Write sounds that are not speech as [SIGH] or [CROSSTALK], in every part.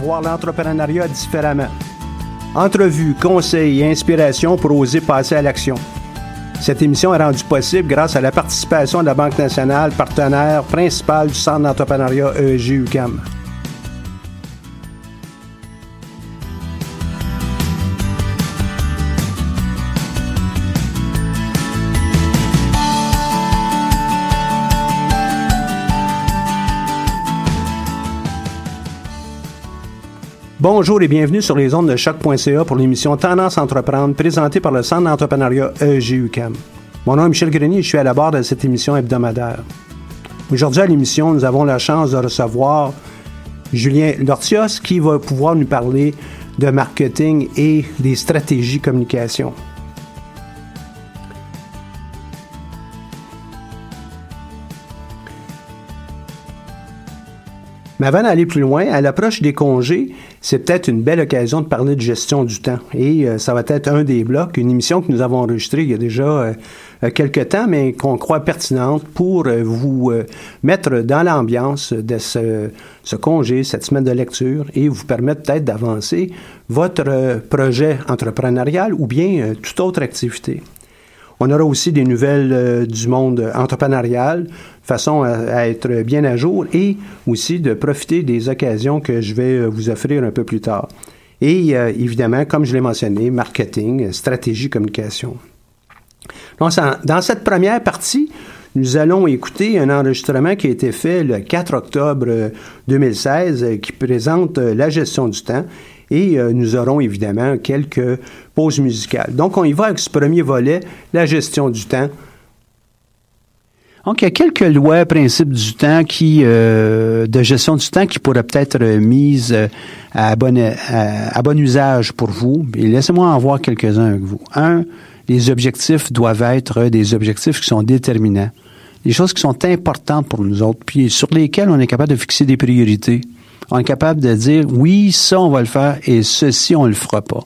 Voir l'entrepreneuriat différemment. Entrevues, conseils et inspiration pour oser passer à l'action. Cette émission est rendue possible grâce à la participation de la Banque nationale, partenaire principal du Centre d'entrepreneuriat EEG-UCAM. Bonjour et bienvenue sur les ondes de choc.ca pour l'émission Tendance Entreprendre présentée par le Centre d'entrepreneuriat EGUCAM. Mon nom est Michel Grenier et je suis à la barre de cette émission hebdomadaire. Aujourd'hui à l'émission, nous avons la chance de recevoir Julien Lortios qui va pouvoir nous parler de marketing et des stratégies communication. Mais avant d'aller plus loin, à l'approche des congés, c'est peut-être une belle occasion de parler de gestion du temps. Et euh, ça va être un des blocs, une émission que nous avons enregistrée il y a déjà euh, euh, quelques temps, mais qu'on croit pertinente pour vous mettre dans l'ambiance de ce, ce, congé, cette semaine de lecture, et vous permettre peut-être d'avancer votre projet entrepreneurial ou bien toute autre activité. On aura aussi des nouvelles euh, du monde entrepreneurial, façon à, être bien à jour et aussi de profiter des occasions que je vais euh, vous offrir un peu plus tard. Et euh, évidemment, comme je l'ai mentionné, marketing, stratégie, communication. Dans cette première partie, nous allons écouter un enregistrement qui a été fait le 4 octobre 2016 qui présente la gestion du temps et euh, nous aurons évidemment quelques pauses musicales. Donc, on y va avec ce premier volet, la gestion du temps. Donc, il y a quelques lois, principes du temps qui, euh, de gestion du temps qui pourraient peut-être mises euh, à bon, à, bon usage pour vous. Laissez-moi en voir quelques-uns avec vous. Un, les objectifs doivent être des objectifs qui sont déterminants. Des choses qui sont importantes pour nous autres, puis sur lesquelles on est capable de fixer des priorités on est capable de dire oui, ça, on va le faire et ceci, on le fera pas.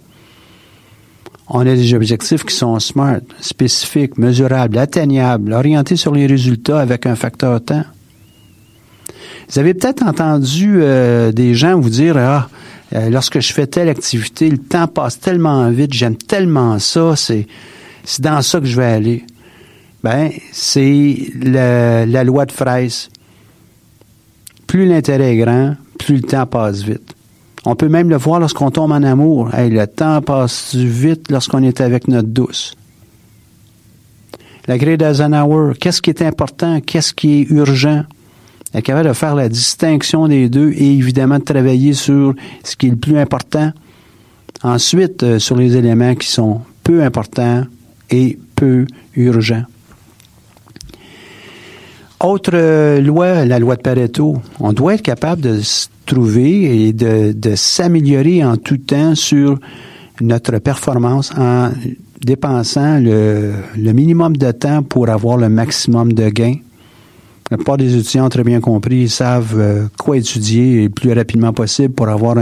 On a des objectifs qui sont smart, spécifiques, mesurables, atteignables, orientés sur les résultats avec un facteur temps. Vous avez peut-être entendu euh, des gens vous dire Ah, euh, lorsque je fais telle activité, le temps passe tellement vite, j'aime tellement ça, c'est, c'est dans ça que je vais aller. Ben, c'est la loi de fraise. Plus l'intérêt est grand, plus le temps passe vite. On peut même le voir lorsqu'on tombe en amour. le temps passe vite lorsqu'on est avec notre douce. La grille d'Eisenhower, qu'est-ce qui est important, qu'est-ce qui est urgent? Elle est capable de faire la distinction des deux et évidemment de travailler sur ce qui est le plus important. Ensuite, euh, sur les éléments qui sont peu importants et peu urgents. Autre euh, loi, la loi de Pareto. On doit être capable de se trouver et de, s'améliorer en tout temps sur notre performance en dépensant le, minimum de temps pour avoir le maximum de gains. La plupart des étudiants ont très bien compris, ils savent euh, quoi étudier le plus rapidement possible pour avoir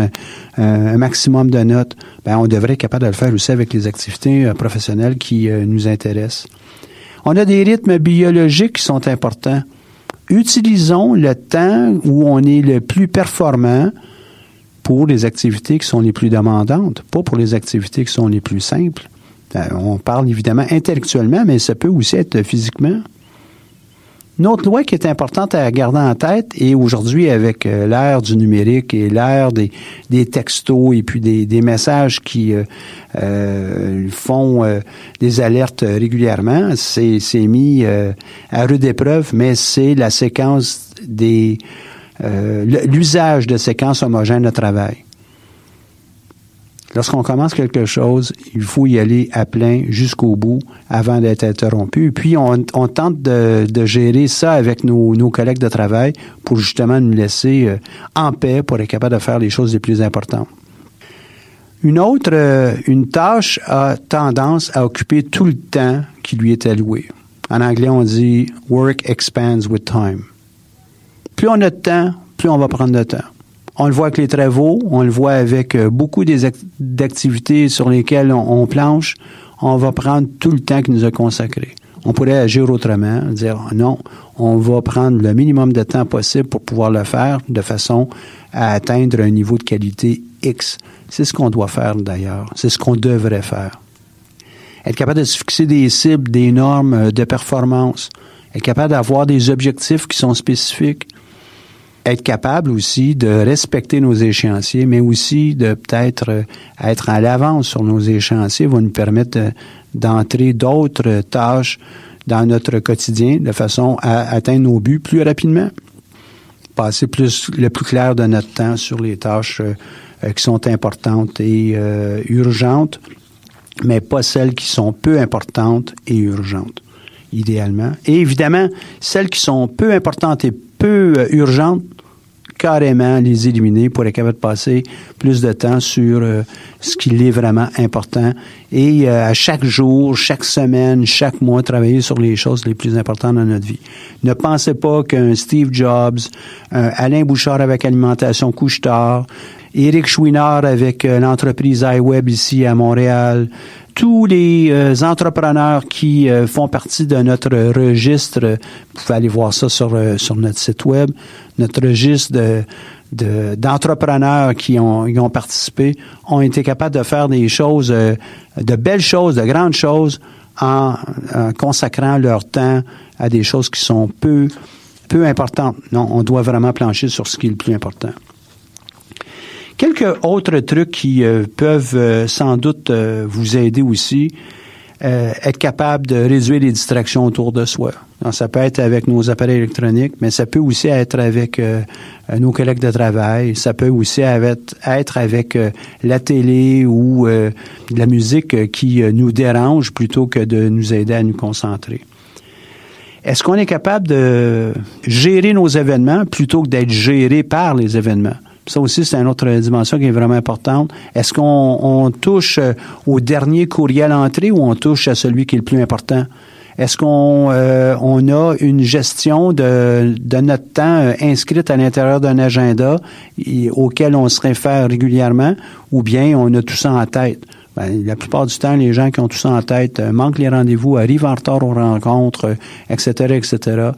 un, maximum de notes. Ben, on devrait être capable de le faire aussi avec les activités euh, professionnelles qui nous intéressent. On a des rythmes biologiques qui sont importants. Utilisons le temps où on est le plus performant pour les activités qui sont les plus demandantes, pas pour les activités qui sont les plus simples. Euh, on parle évidemment intellectuellement, mais ça peut aussi être physiquement. Une autre loi qui est importante à garder en tête, et aujourd'hui avec euh, l'ère du numérique et l'ère des, des textos et puis des, messages qui euh, euh, font des alertes régulièrement, c'est mis à rude épreuve, mais c'est la séquence des l'usage de séquences homogènes de travail. Lorsqu'on commence quelque chose, il faut y aller à plein jusqu'au bout avant d'être interrompu. Puis on, tente de, gérer ça avec nos, collègues de travail pour justement nous laisser euh, en paix pour être capable de faire les choses les plus importantes. Une autre, euh, une tâche a tendance à occuper tout le temps qui lui est alloué. En anglais, on dit work expands with time. Plus on a de temps, plus on va prendre de temps. On le voit avec les travaux, on le voit avec euh, beaucoup d'activités sur lesquelles on, planche. On va prendre tout le temps qui nous a consacré. On pourrait agir autrement, dire non, on va prendre le minimum de temps possible pour pouvoir le faire de façon à atteindre un niveau de qualité X. C'est ce qu'on doit faire d'ailleurs. C'est ce qu'on devrait faire. Être capable de se fixer des cibles, des normes euh, de performance. Être capable d'avoir des objectifs qui sont spécifiques être capable aussi de respecter nos échéanciers, mais aussi de peut-être euh, être à l'avance sur nos échéanciers va nous permettre d'entrer d'autres tâches dans notre quotidien de façon à atteindre nos buts plus rapidement. Passer plus le plus clair de notre temps sur les tâches euh, euh, qui sont importantes et urgentes, mais pas celles qui sont peu importantes et urgentes, idéalement. Et évidemment, celles qui sont peu importantes et peu euh, urgentes, carrément les éliminer pour être capable de passer plus de temps sur euh, ce qui est vraiment important et euh, à chaque jour, chaque semaine, chaque mois, travailler sur les choses les plus importantes dans notre vie. Ne pensez pas qu'un Steve Jobs, un Alain Bouchard avec Alimentation Couche-Tard, Éric Chouinard avec l'entreprise iWeb ici à Montréal, tous les euh, entrepreneurs qui euh, font partie de notre registre, vous pouvez aller voir ça sur, euh, sur notre site web, notre registre de, d'entrepreneurs qui ont, ont participé ont été capables de faire des choses, de belles choses, de grandes choses, en, consacrant leur temps à des choses qui sont peu, peu importantes. Non, on doit vraiment plancher sur ce qui est le plus important. Quelques autres trucs qui euh, peuvent euh, sans doute euh, vous aider aussi. être capable de réduire les distractions autour de soi. ça peut être avec nos appareils électroniques, mais ça peut aussi être avec nos collègues de travail. Ça peut aussi être, avec la télé ou la musique qui nous dérange plutôt que de nous aider à nous concentrer. Est-ce qu'on est capable de gérer nos événements plutôt que d'être géré par les événements? Ça aussi, c'est une autre dimension qui est vraiment importante. Est-ce qu'on touche euh, au dernier courriel entré ou on touche à celui qui est le plus important? Est-ce qu'on euh, on a une gestion de, de notre temps euh, inscrite à l'intérieur d'un agenda auquel on se réfère régulièrement ou bien on a tout ça en tête? Ben, la plupart du temps, les gens qui ont tout ça en tête manquent les rendez-vous, arrivent en retard aux rencontres, etc., etc.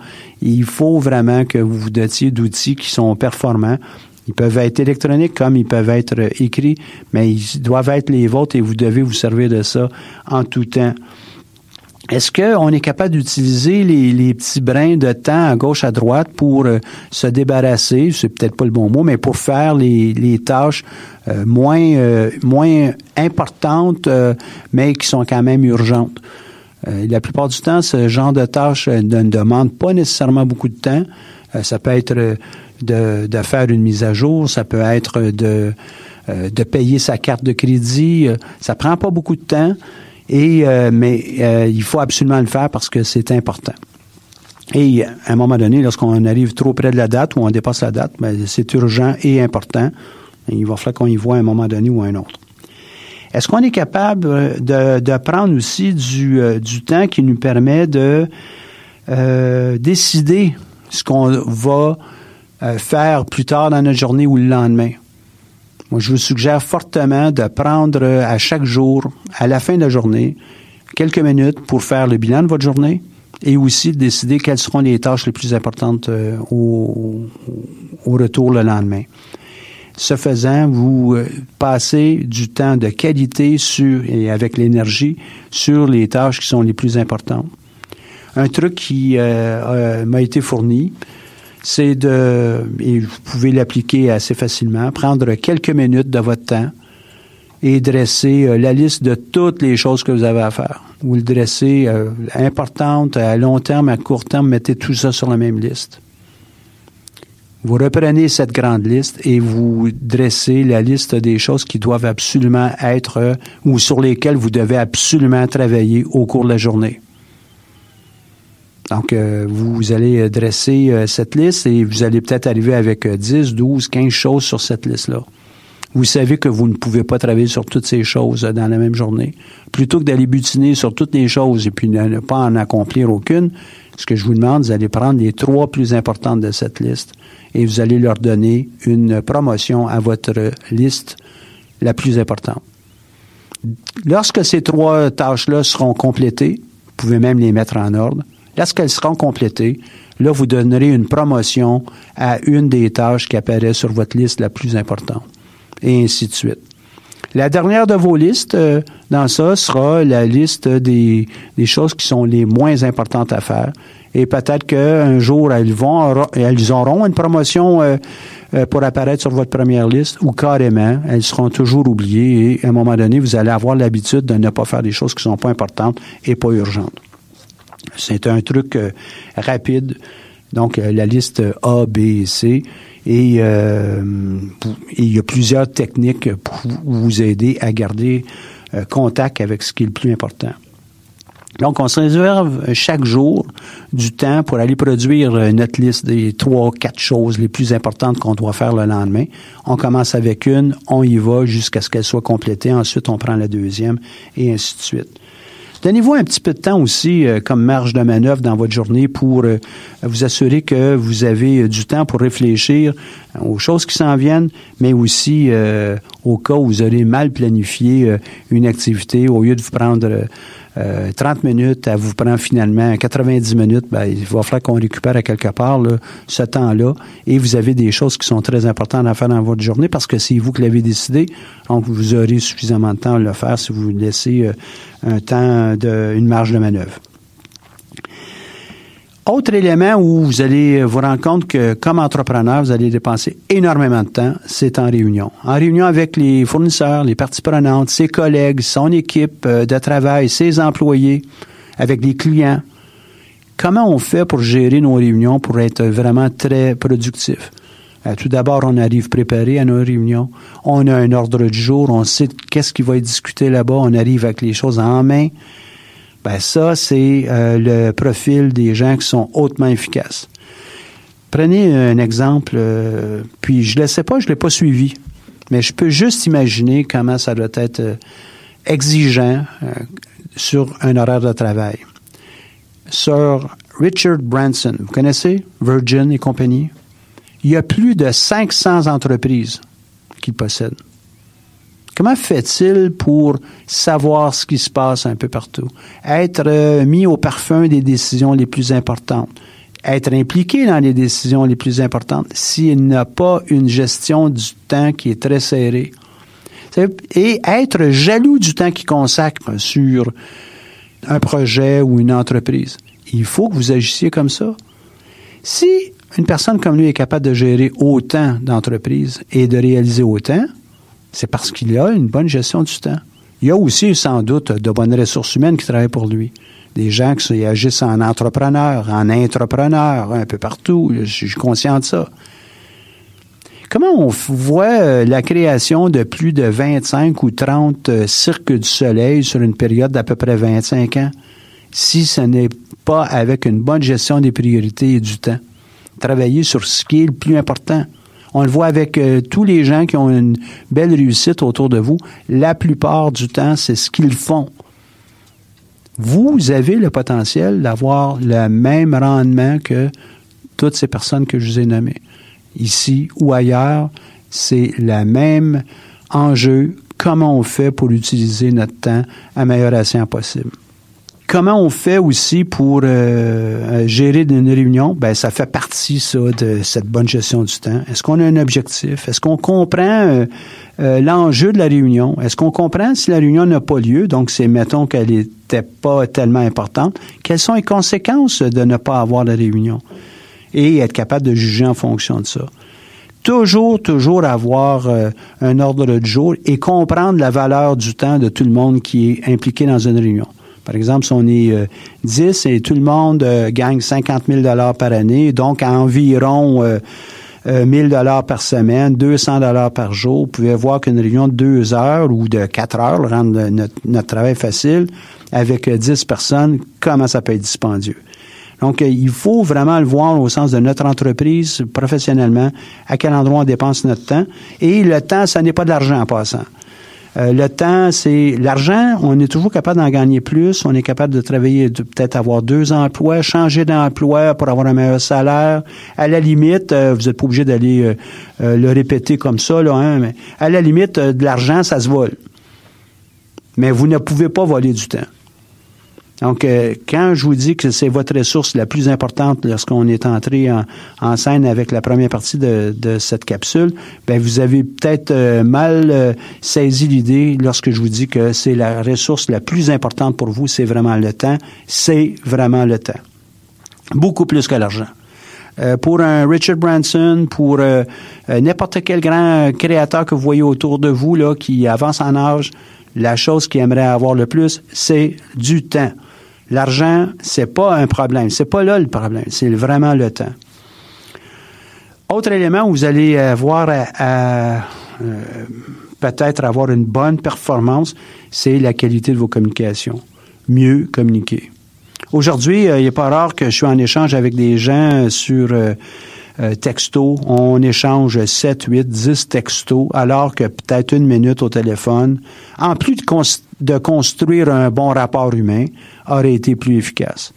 Il faut vraiment que vous vous dotiez d'outils qui sont performants ils peuvent être électroniques comme ils peuvent être euh, écrits, mais ils doivent être les vôtres et vous devez vous servir de ça en tout temps. Est-ce qu'on est capable d'utiliser les, petits brins de temps à gauche, à droite pour euh, se débarrasser, c'est peut-être pas le bon mot, mais pour faire les, tâches euh, moins, moins importantes, mais qui sont quand même urgentes? la plupart du temps, ce genre de tâches ne demande pas nécessairement beaucoup de temps. ça peut être de, de, faire une mise à jour, ça peut être de, euh, de payer sa carte de crédit. Ça prend pas beaucoup de temps, et, euh, mais euh, il faut absolument le faire parce que c'est important. Et à un moment donné, lorsqu'on arrive trop près de la date ou on dépasse la date, ben, c'est urgent et important. il va falloir qu'on y voit à un moment donné ou à un autre. Est-ce qu'on est capable de, de prendre aussi du, du, temps qui nous permet de décider ce qu'on va euh, faire plus tard dans notre journée ou le lendemain. Moi, je vous suggère fortement de prendre euh, à chaque jour, à la fin de la journée, quelques minutes pour faire le bilan de votre journée et aussi de décider quelles seront les tâches les plus importantes euh, au, retour le lendemain. Ce faisant, vous passez du temps de qualité sur, et avec l'énergie sur les tâches qui sont les plus importantes. un truc qui m'a été fourni, c'est de, et vous pouvez l'appliquer assez facilement, prendre quelques minutes de votre temps et dresser la liste de toutes les choses que vous avez à faire. Vous le dressez importante, à long terme, à court terme, mettez tout ça sur la même liste. Vous reprenez cette grande liste et vous dressez la liste des choses qui doivent absolument être euh, ou sur lesquelles vous devez absolument travailler au cours de la journée. Donc, euh, vous allez dresser euh, cette liste et vous allez peut-être arriver avec 10, 12, 15 choses sur cette liste-là. Vous savez que vous ne pouvez pas travailler sur toutes ces choses dans la même journée. Plutôt que d'aller butiner sur toutes les choses et puis ne pas en accomplir aucune, ce que je vous demande, vous allez prendre les trois plus importantes de cette liste et vous allez leur donner une promotion à votre liste la plus importante. Lorsque ces trois tâches-là seront complétées, vous pouvez même les mettre en ordre. Lorsqu'elles seront complétées, là, vous donnerez une promotion à une des tâches qui apparaît sur votre liste la plus importante, et ainsi de suite. La dernière de vos listes euh, dans ça sera la liste des, des, choses qui sont les moins importantes à faire. Et peut-être qu'un jour, elles, vont, elles auront une promotion euh, euh, pour apparaître sur votre première liste ou carrément, elles seront toujours oubliées et à un moment donné, vous allez avoir l'habitude de ne pas faire des choses qui sont pas importantes et pas urgentes. C'est un truc rapide. Donc, la liste A, B et C. Euh, et, il y a plusieurs techniques pour vous aider à garder euh, contact avec ce qui est le plus important. Donc, on se réserve chaque jour du temps pour aller produire notre liste des trois, quatre choses les plus importantes qu'on doit faire le lendemain. On commence avec une, on y va jusqu'à ce qu'elle soit complétée. Ensuite, on prend la deuxième et ainsi de suite. Donnez-vous un petit peu de temps aussi euh, comme marge de manœuvre dans votre journée pour euh, vous assurer que vous avez euh, du temps pour réfléchir aux choses qui s'en viennent, mais aussi au cas où vous aurez mal planifié une activité, au lieu de vous prendre 30 minutes, à vous prendre finalement 90 minutes, ben, il va falloir qu'on récupère à quelque part ce temps-là. Et vous avez des choses qui sont très importantes à faire dans votre journée parce que c'est vous qui l'avez décidé. Donc, vous aurez suffisamment de temps à le faire si vous laissez un temps de, une marge de manœuvre. Autre élément où vous allez vous rendre compte que comme entrepreneur, vous allez dépenser énormément de temps, c'est en réunion. En réunion avec les fournisseurs, les parties prenantes, ses collègues, son équipe euh, de travail, ses employés, avec les clients. Comment on fait pour gérer nos réunions pour être vraiment très productif? Euh, tout d'abord, on arrive préparé à nos réunions. On a un ordre du jour. On sait qu'est-ce qui va être discuté là-bas. On arrive avec les choses en main. Ben ça, c'est euh, le profil des gens qui sont hautement efficaces. Prenez un exemple, euh, puis je ne le sais pas, je ne l'ai pas suivi, mais je peux juste imaginer comment ça doit être euh, exigeant sur un horaire de travail. Sir Richard Branson, vous connaissez Virgin et compagnie? Il y a plus de 500 entreprises qu'il possède. Comment fait-il pour savoir ce qui se passe un peu partout? Être euh, mis au parfum des décisions les plus importantes. Être impliqué dans les décisions les plus importantes s'il n'a pas une gestion du temps qui est très serrée. Et être jaloux du temps qu'il consacre sur un projet ou une entreprise. Il faut que vous agissiez comme ça. Si une personne comme lui est capable de gérer autant d'entreprises et de réaliser autant, c'est parce qu'il a une bonne gestion du temps. Il y a aussi sans doute de bonnes ressources humaines qui travaillent pour lui. Des gens qui agissent en entrepreneur, en entrepreneur, un peu partout. Je suis conscient de ça. Comment on voit euh, la création de plus de 25 ou 30 euh, cirques du soleil sur une période d'à peu près 25 ans si ce n'est pas avec une bonne gestion des priorités et du temps? Travailler sur ce qui est le plus important. On le voit avec euh, tous les gens qui ont une belle réussite autour de vous. La plupart du temps, c'est ce qu'ils font. Vous avez le potentiel d'avoir le même rendement que toutes ces personnes que je vous ai nommées. Ici ou ailleurs, c'est le même enjeu. Comment on fait pour utiliser notre temps à escient possible? Comment on fait aussi pour euh, gérer une réunion? Ben, ça fait partie, ça, de cette bonne gestion du temps. Est-ce qu'on a un objectif? Est-ce qu'on comprend l'enjeu de la réunion? Est-ce qu'on comprend si la réunion n'a pas lieu? Donc, c'est, mettons qu'elle n'était pas tellement importante. Quelles sont les conséquences de ne pas avoir la réunion? Et être capable de juger en fonction de ça toujours, toujours avoir euh, un ordre de jour et comprendre la valeur du temps de tout le monde qui est impliqué dans une réunion. Par exemple, si on est 10 euh, et tout le monde euh, gagne 50 000 dollars par année, donc à environ 1000 dollars par semaine, 200 dollars par jour, vous pouvez voir qu'une réunion de deux heures ou de quatre heures rend notre, notre travail facile avec 10 personnes, comment ça peut être dispendieux? Donc, euh, il faut vraiment le voir au sens de notre entreprise professionnellement, à quel endroit on dépense notre temps. Et le temps, ça n'est pas de l'argent en passant. Euh, le temps, c'est l'argent, on est toujours capable d'en gagner plus, on est capable de travailler, de peut-être avoir deux emplois, changer d'emploi pour avoir un meilleur salaire. À la limite, euh, vous n'êtes pas obligé d'aller le répéter comme ça, hein, mais à la limite, de l'argent, ça se vole. Mais vous ne pouvez pas voler du temps. Donc, euh, quand je vous dis que c'est votre ressource la plus importante lorsqu'on est entré en, scène avec la première partie de, cette capsule, ben vous avez peut-être euh, mal euh, saisi l'idée lorsque je vous dis que c'est la ressource la plus importante pour vous, c'est vraiment le temps. C'est vraiment le temps. Beaucoup plus que l'argent. pour un Richard Branson, pour n'importe quel grand créateur que vous voyez autour de vous là, qui avance en âge, la chose qu'il aimerait avoir le plus, c'est du temps. L'argent, c'est pas un problème. C'est pas là le problème. C'est vraiment le temps. Autre élément où vous allez avoir à, euh, peut-être avoir une bonne performance, c'est la qualité de vos communications. Mieux communiquer. Aujourd'hui, euh, il n'est pas rare que je suis en échange avec des gens sur euh, euh, texto. On échange 7, 8, 10 textos, alors que peut-être une minute au téléphone, en plus de, construire un bon rapport humain, aurait été plus efficace.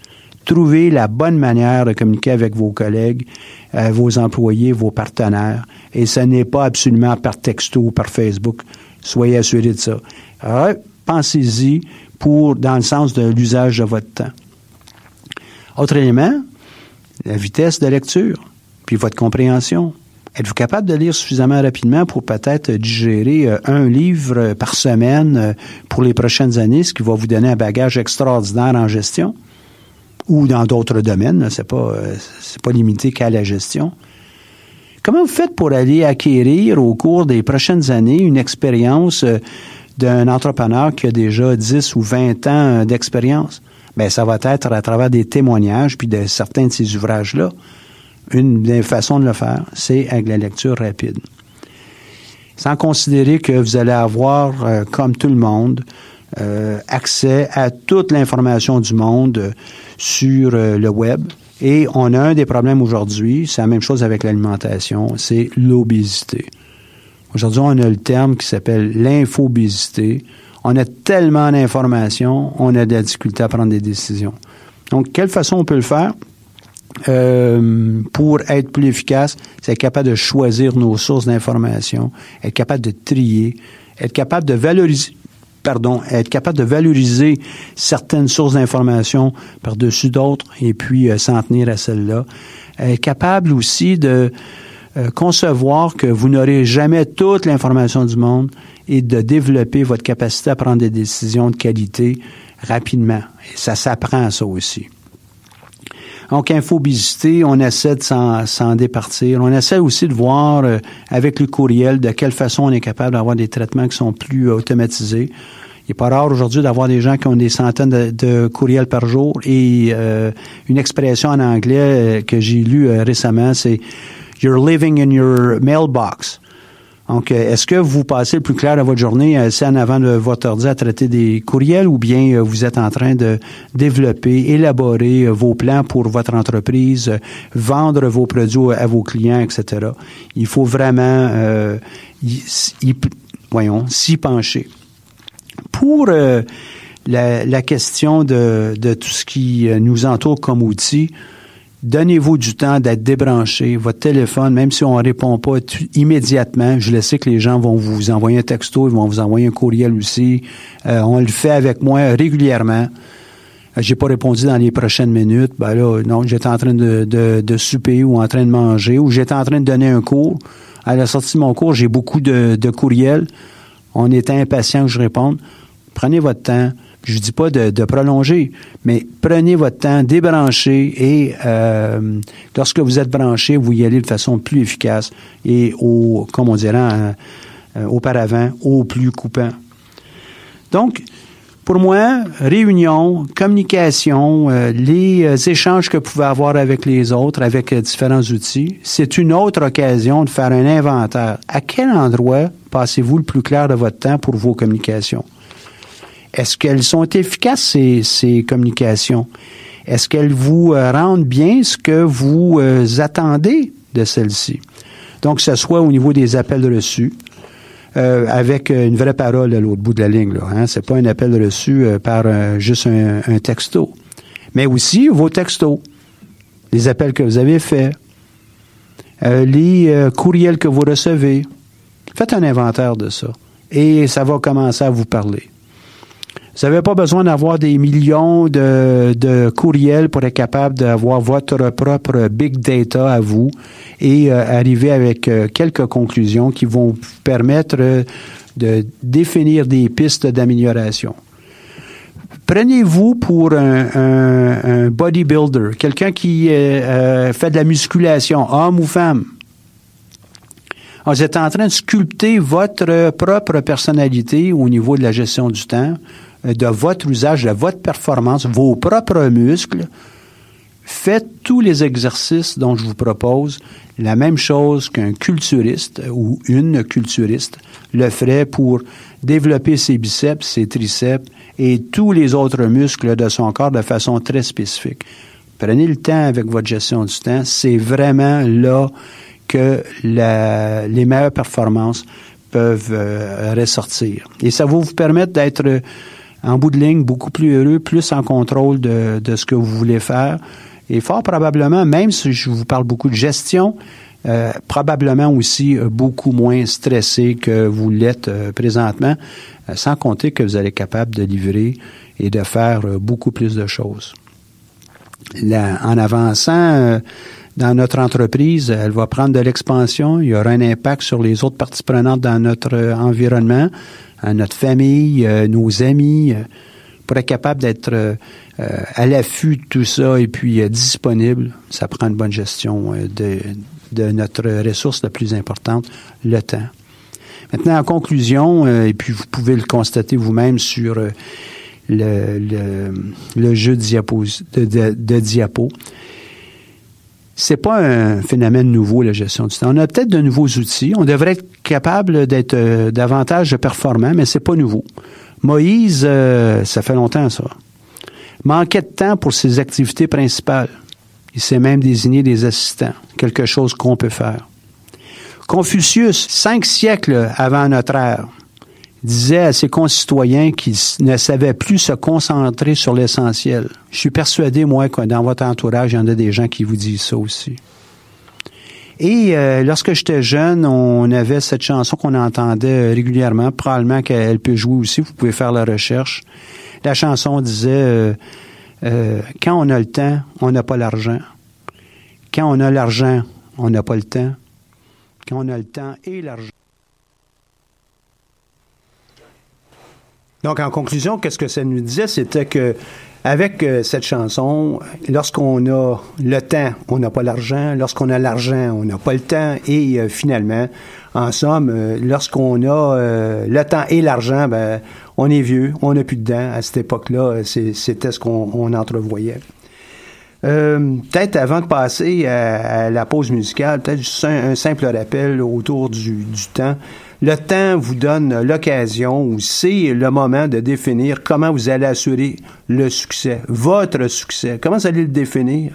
Trouvez la bonne manière de communiquer avec vos collègues, euh, vos employés, vos partenaires. Et ce n'est pas absolument par texto ou par Facebook. Soyez assurés de ça. Pensez-y pour, dans le sens de l'usage de votre temps. Autre élément, la vitesse de lecture puis votre compréhension. Êtes-vous capable de lire suffisamment rapidement pour peut-être digérer euh, un livre par semaine euh, pour les prochaines années, ce qui va vous donner un bagage extraordinaire en gestion? Ou dans d'autres domaines, c'est pas euh, c'est pas limité qu'à la gestion. Comment vous faites pour aller acquérir au cours des prochaines années une expérience d'un entrepreneur qui a déjà 10 ou 20 ans d'expérience? Bien, ça va être à travers des témoignages puis de certains de ces ouvrages-là. Une des façons de le faire, c'est avec la lecture rapide. Sans considérer que vous allez avoir, euh, comme tout le monde, euh, accès à toute l'information du monde euh, sur le web. Et on a un des problèmes aujourd'hui, c'est la même chose avec l'alimentation, c'est l'obésité. Aujourd'hui, on a le terme qui s'appelle l'infobésité. On a tellement d'informations, on a de la difficulté à prendre des décisions. Donc, quelle façon on peut le faire? Euh, pour être plus efficace, c'est être capable de choisir nos sources d'information, être capable de trier, être capable de valoriser pardon, être capable de valoriser certaines sources d'information par-dessus d'autres et puis euh, s'en tenir à celles-là. Être capable aussi de euh, concevoir que vous n'aurez jamais toute l'information du monde et de développer votre capacité à prendre des décisions de qualité rapidement. Et ça s'apprend ça aussi. Donc, infobésité, on essaie de s'en départir. On essaie aussi de voir euh, avec le courriel de quelle façon on est capable d'avoir des traitements qui sont plus automatisés. Il n'est pas rare aujourd'hui d'avoir des gens qui ont des centaines de, courriels par jour et euh, une expression en anglais euh, que j'ai lue récemment, c'est You're living in your mailbox. Donc, euh, est-ce que vous passez le plus clair de votre journée c'est en avant de votre ordi à traiter des courriels ou bien euh, vous êtes en train de développer, élaborer euh, vos plans pour votre entreprise, vendre vos produits à vos clients, etc. Il faut vraiment, voyons, s'y pencher. Pour la, la, question de, de tout ce qui nous entoure comme outil, Donnez-vous du temps d'être débranché. Votre téléphone, même si on ne répond pas immédiatement, je le sais que les gens vont vous envoyer un texto, ils vont vous envoyer un courriel aussi. Euh, on le fait avec moi régulièrement. j'ai pas répondu dans les prochaines minutes, ben là, non, j'étais en train de, de, de, souper ou en train de manger ou j'étais en train de donner un cours. À la sortie de mon cours, j'ai beaucoup de, de courriels. On était impatient que je réponde. Prenez votre temps. Je dis pas de, prolonger, mais prenez votre temps, débranchez et euh, lorsque vous êtes branché, vous y allez de façon plus efficace et au, comme on dirait euh, auparavant, au plus coupant. Donc, pour moi, réunion, communication, euh, les euh, échanges que vous pouvez avoir avec les autres, avec euh, différents outils, c'est une autre occasion de faire un inventaire. À quel endroit passez-vous le plus clair de votre temps pour vos communications? Est-ce qu'elles sont efficaces, ces, communications? Est-ce qu'elles vous rendent bien ce que vous attendez de celles-ci? Donc, que ce soit au niveau des appels reçus, euh, avec une vraie parole à l'autre bout de la ligne. Là, hein? C'est pas un appel reçu euh, par euh, juste un, un, texto. Mais aussi vos textos, les appels que vous avez faits, les courriels que vous recevez. Faites un inventaire de ça. Et ça va commencer à vous parler. Vous n'avez pas besoin d'avoir des millions de, courriels pour être capable d'avoir votre propre big data à vous et euh, arriver avec euh, quelques conclusions qui vont vous permettre euh, de définir des pistes d'amélioration. Prenez-vous pour un, bodybuilder, quelqu'un qui fait de la musculation, homme ou femme. Vous êtes en train de sculpter votre propre personnalité au niveau de la gestion du temps de votre usage, de votre performance, vos propres muscles, faites tous les exercices dont je vous propose, la même chose qu'un culturiste ou une culturiste le ferait pour développer ses biceps, ses triceps et tous les autres muscles de son corps de façon très spécifique. Prenez le temps avec votre gestion du temps. C'est vraiment là que la, les meilleures performances peuvent euh, ressortir. Et ça va vous permettre d'être en bout de ligne, beaucoup plus heureux, plus en contrôle de, de ce que vous voulez faire. Et fort probablement, même si je vous parle beaucoup de gestion, euh, probablement aussi euh, beaucoup moins stressé que vous l'êtes euh, présentement, sans compter que vous allez capable de livrer et de faire beaucoup plus de choses. Là, en avançant dans notre entreprise, elle va prendre de l'expansion, il y aura un impact sur les autres parties prenantes dans notre environnement à notre famille, euh, nos amis, euh, pour être capable d'être euh, à l'affût de tout ça et puis disponible. Ça prend une bonne gestion de, notre ressource la plus importante, le temps. Maintenant, en conclusion, et puis vous pouvez le constater vous-même sur le, jeu de, diapo, de, de, de diapo, c'est pas un phénomène nouveau, la gestion du temps. On a peut-être de nouveaux outils. On devrait être capable d'être euh, davantage performant, mais c'est pas nouveau. Moïse, euh, ça fait longtemps, ça. Manquait de temps pour ses activités principales. Il s'est même désigné des assistants, quelque chose qu'on peut faire. Confucius, cinq siècles avant notre ère, disait à ses concitoyens qu'ils ne savaient plus se concentrer sur l'essentiel. Je suis persuadé, moi, que dans votre entourage, il y en a des gens qui vous disent ça aussi. Et euh, lorsque j'étais jeune, on avait cette chanson qu'on entendait régulièrement, probablement qu'elle peut jouer aussi, vous pouvez faire la recherche. La chanson disait euh, euh, Quand on a le temps, on n'a pas l'argent. Quand on a l'argent, on n'a pas le temps. Quand on a le temps et l'argent. Donc, en conclusion, qu'est-ce que ça nous disait? C'était que avec euh, cette chanson, lorsqu'on a le temps, on n'a pas l'argent. Lorsqu'on a l'argent, on n'a pas le temps. Et euh, finalement, en somme, euh, lorsqu'on a le temps et l'argent, ben, on est vieux, on n'a plus de dents. À cette époque-là, c'était ce qu'on entrevoyait. peut-être avant de passer à, la pause musicale, peut-être juste un, simple rappel autour du temps. Le temps vous donne l'occasion ou c'est le moment de définir comment vous allez assurer le succès, votre succès. Comment vous allez le définir?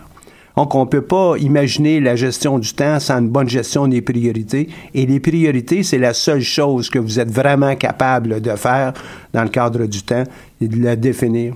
Donc, on ne peut pas imaginer la gestion du temps sans une bonne gestion des priorités. Et les priorités, c'est la seule chose que vous êtes vraiment capable de faire dans le cadre du temps et de la définir.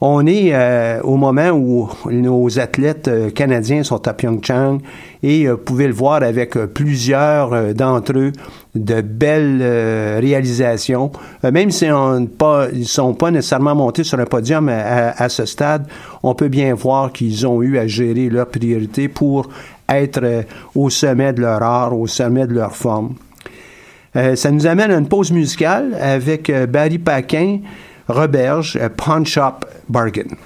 On est euh, au moment où nos athlètes euh, canadiens sont à Pyeongchang et euh, vous pouvez le voir avec plusieurs d'entre eux de belles réalisations. même si on pas, ils sont pas nécessairement montés sur un podium à, ce stade, on peut bien voir qu'ils ont eu à gérer leurs priorités pour être au sommet de leur art, au sommet de leur forme. ça nous amène à une pause musicale avec Barry Paquin. Roberge, Pawn Shop Bargain.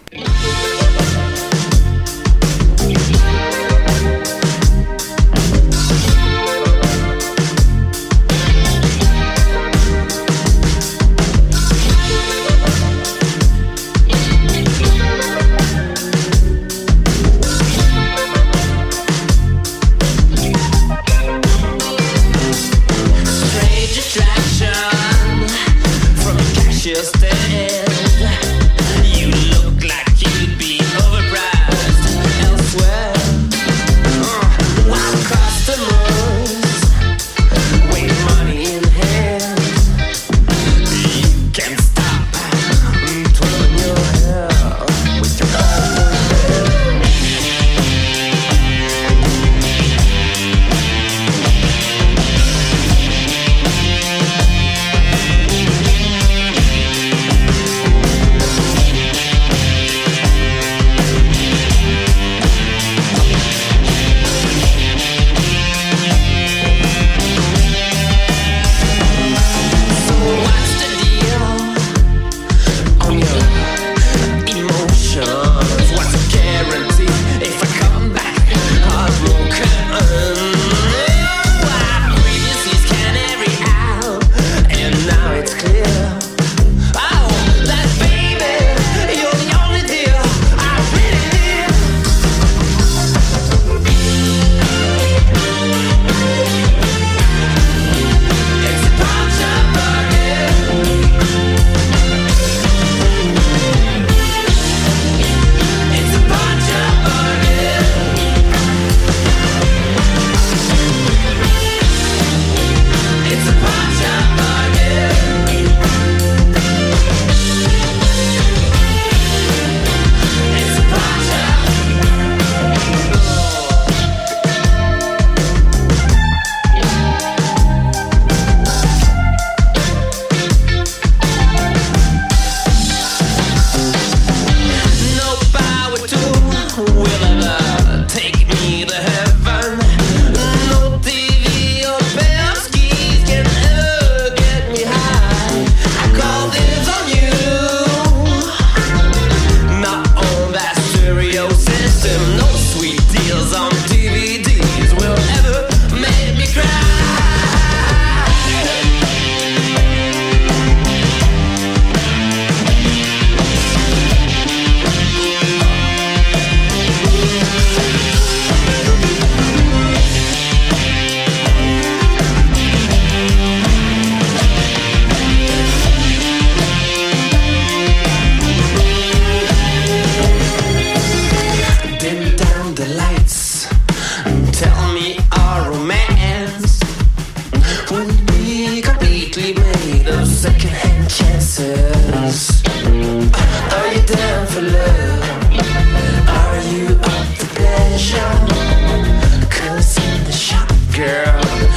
chances. Are you down for love? Are you up for pleasure? Cause in the shop, girl.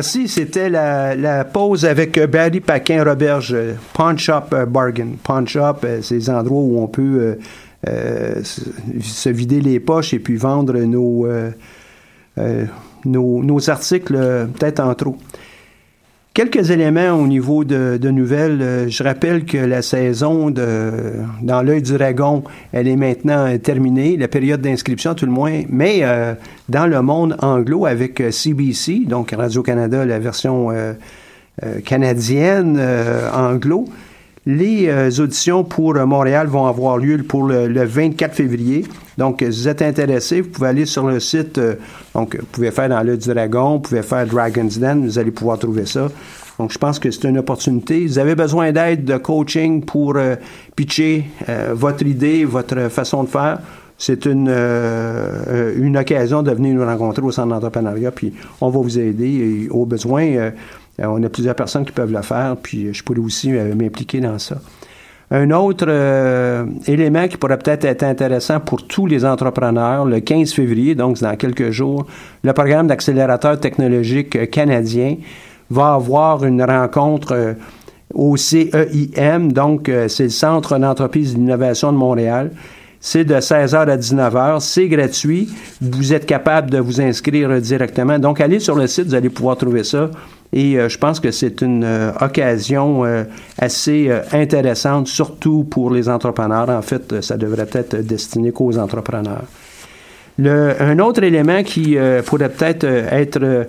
Merci. C'était la, pause avec Barry Paquin-Roberge, Pawn Shop Bargain. Pawn Shop, c'est les endroits où on peut se vider les poches et puis vendre nos, nos, articles peut-être en trop. Quelques éléments au niveau de, nouvelles. Euh, je rappelle que la saison de dans l'œil du dragon, elle est maintenant terminée, la période d'inscription tout le moins. Mais euh, dans le monde anglo avec CBC, donc Radio-Canada, la version euh, canadienne anglo, les auditions pour Montréal vont avoir lieu pour le, le, 24 février. Donc, si vous êtes intéressé, vous pouvez aller sur le site. donc, vous pouvez faire dans du dragon, vous pouvez faire Dragon's Den, vous allez pouvoir trouver ça. Donc, je pense que c'est une opportunité. Vous avez besoin d'aide, de coaching pour euh, pitcher euh, votre idée, votre façon de faire. C'est une, euh, une occasion de venir nous rencontrer au centre d'entrepreneuriat, puis on va vous aider. Et au besoin, on a plusieurs personnes qui peuvent le faire, puis je pourrais aussi m'impliquer dans ça. Un autre élément qui pourrait peut-être être intéressant pour tous les entrepreneurs, le 15 février, donc dans quelques jours, le programme d'accélérateur technologique canadien va avoir une rencontre euh, au CEIM, donc euh, c'est le Centre d'entreprise d'innovation de Montréal. C'est de 16h à 19h. C'est gratuit. Vous êtes capable de vous inscrire directement. Donc, allez sur le site, vous allez pouvoir trouver ça. Et euh, je pense que c'est une occasion assez intéressante, surtout pour les entrepreneurs. En fait, ça devrait être destiné qu'aux entrepreneurs. Un autre élément qui pourrait peut-être être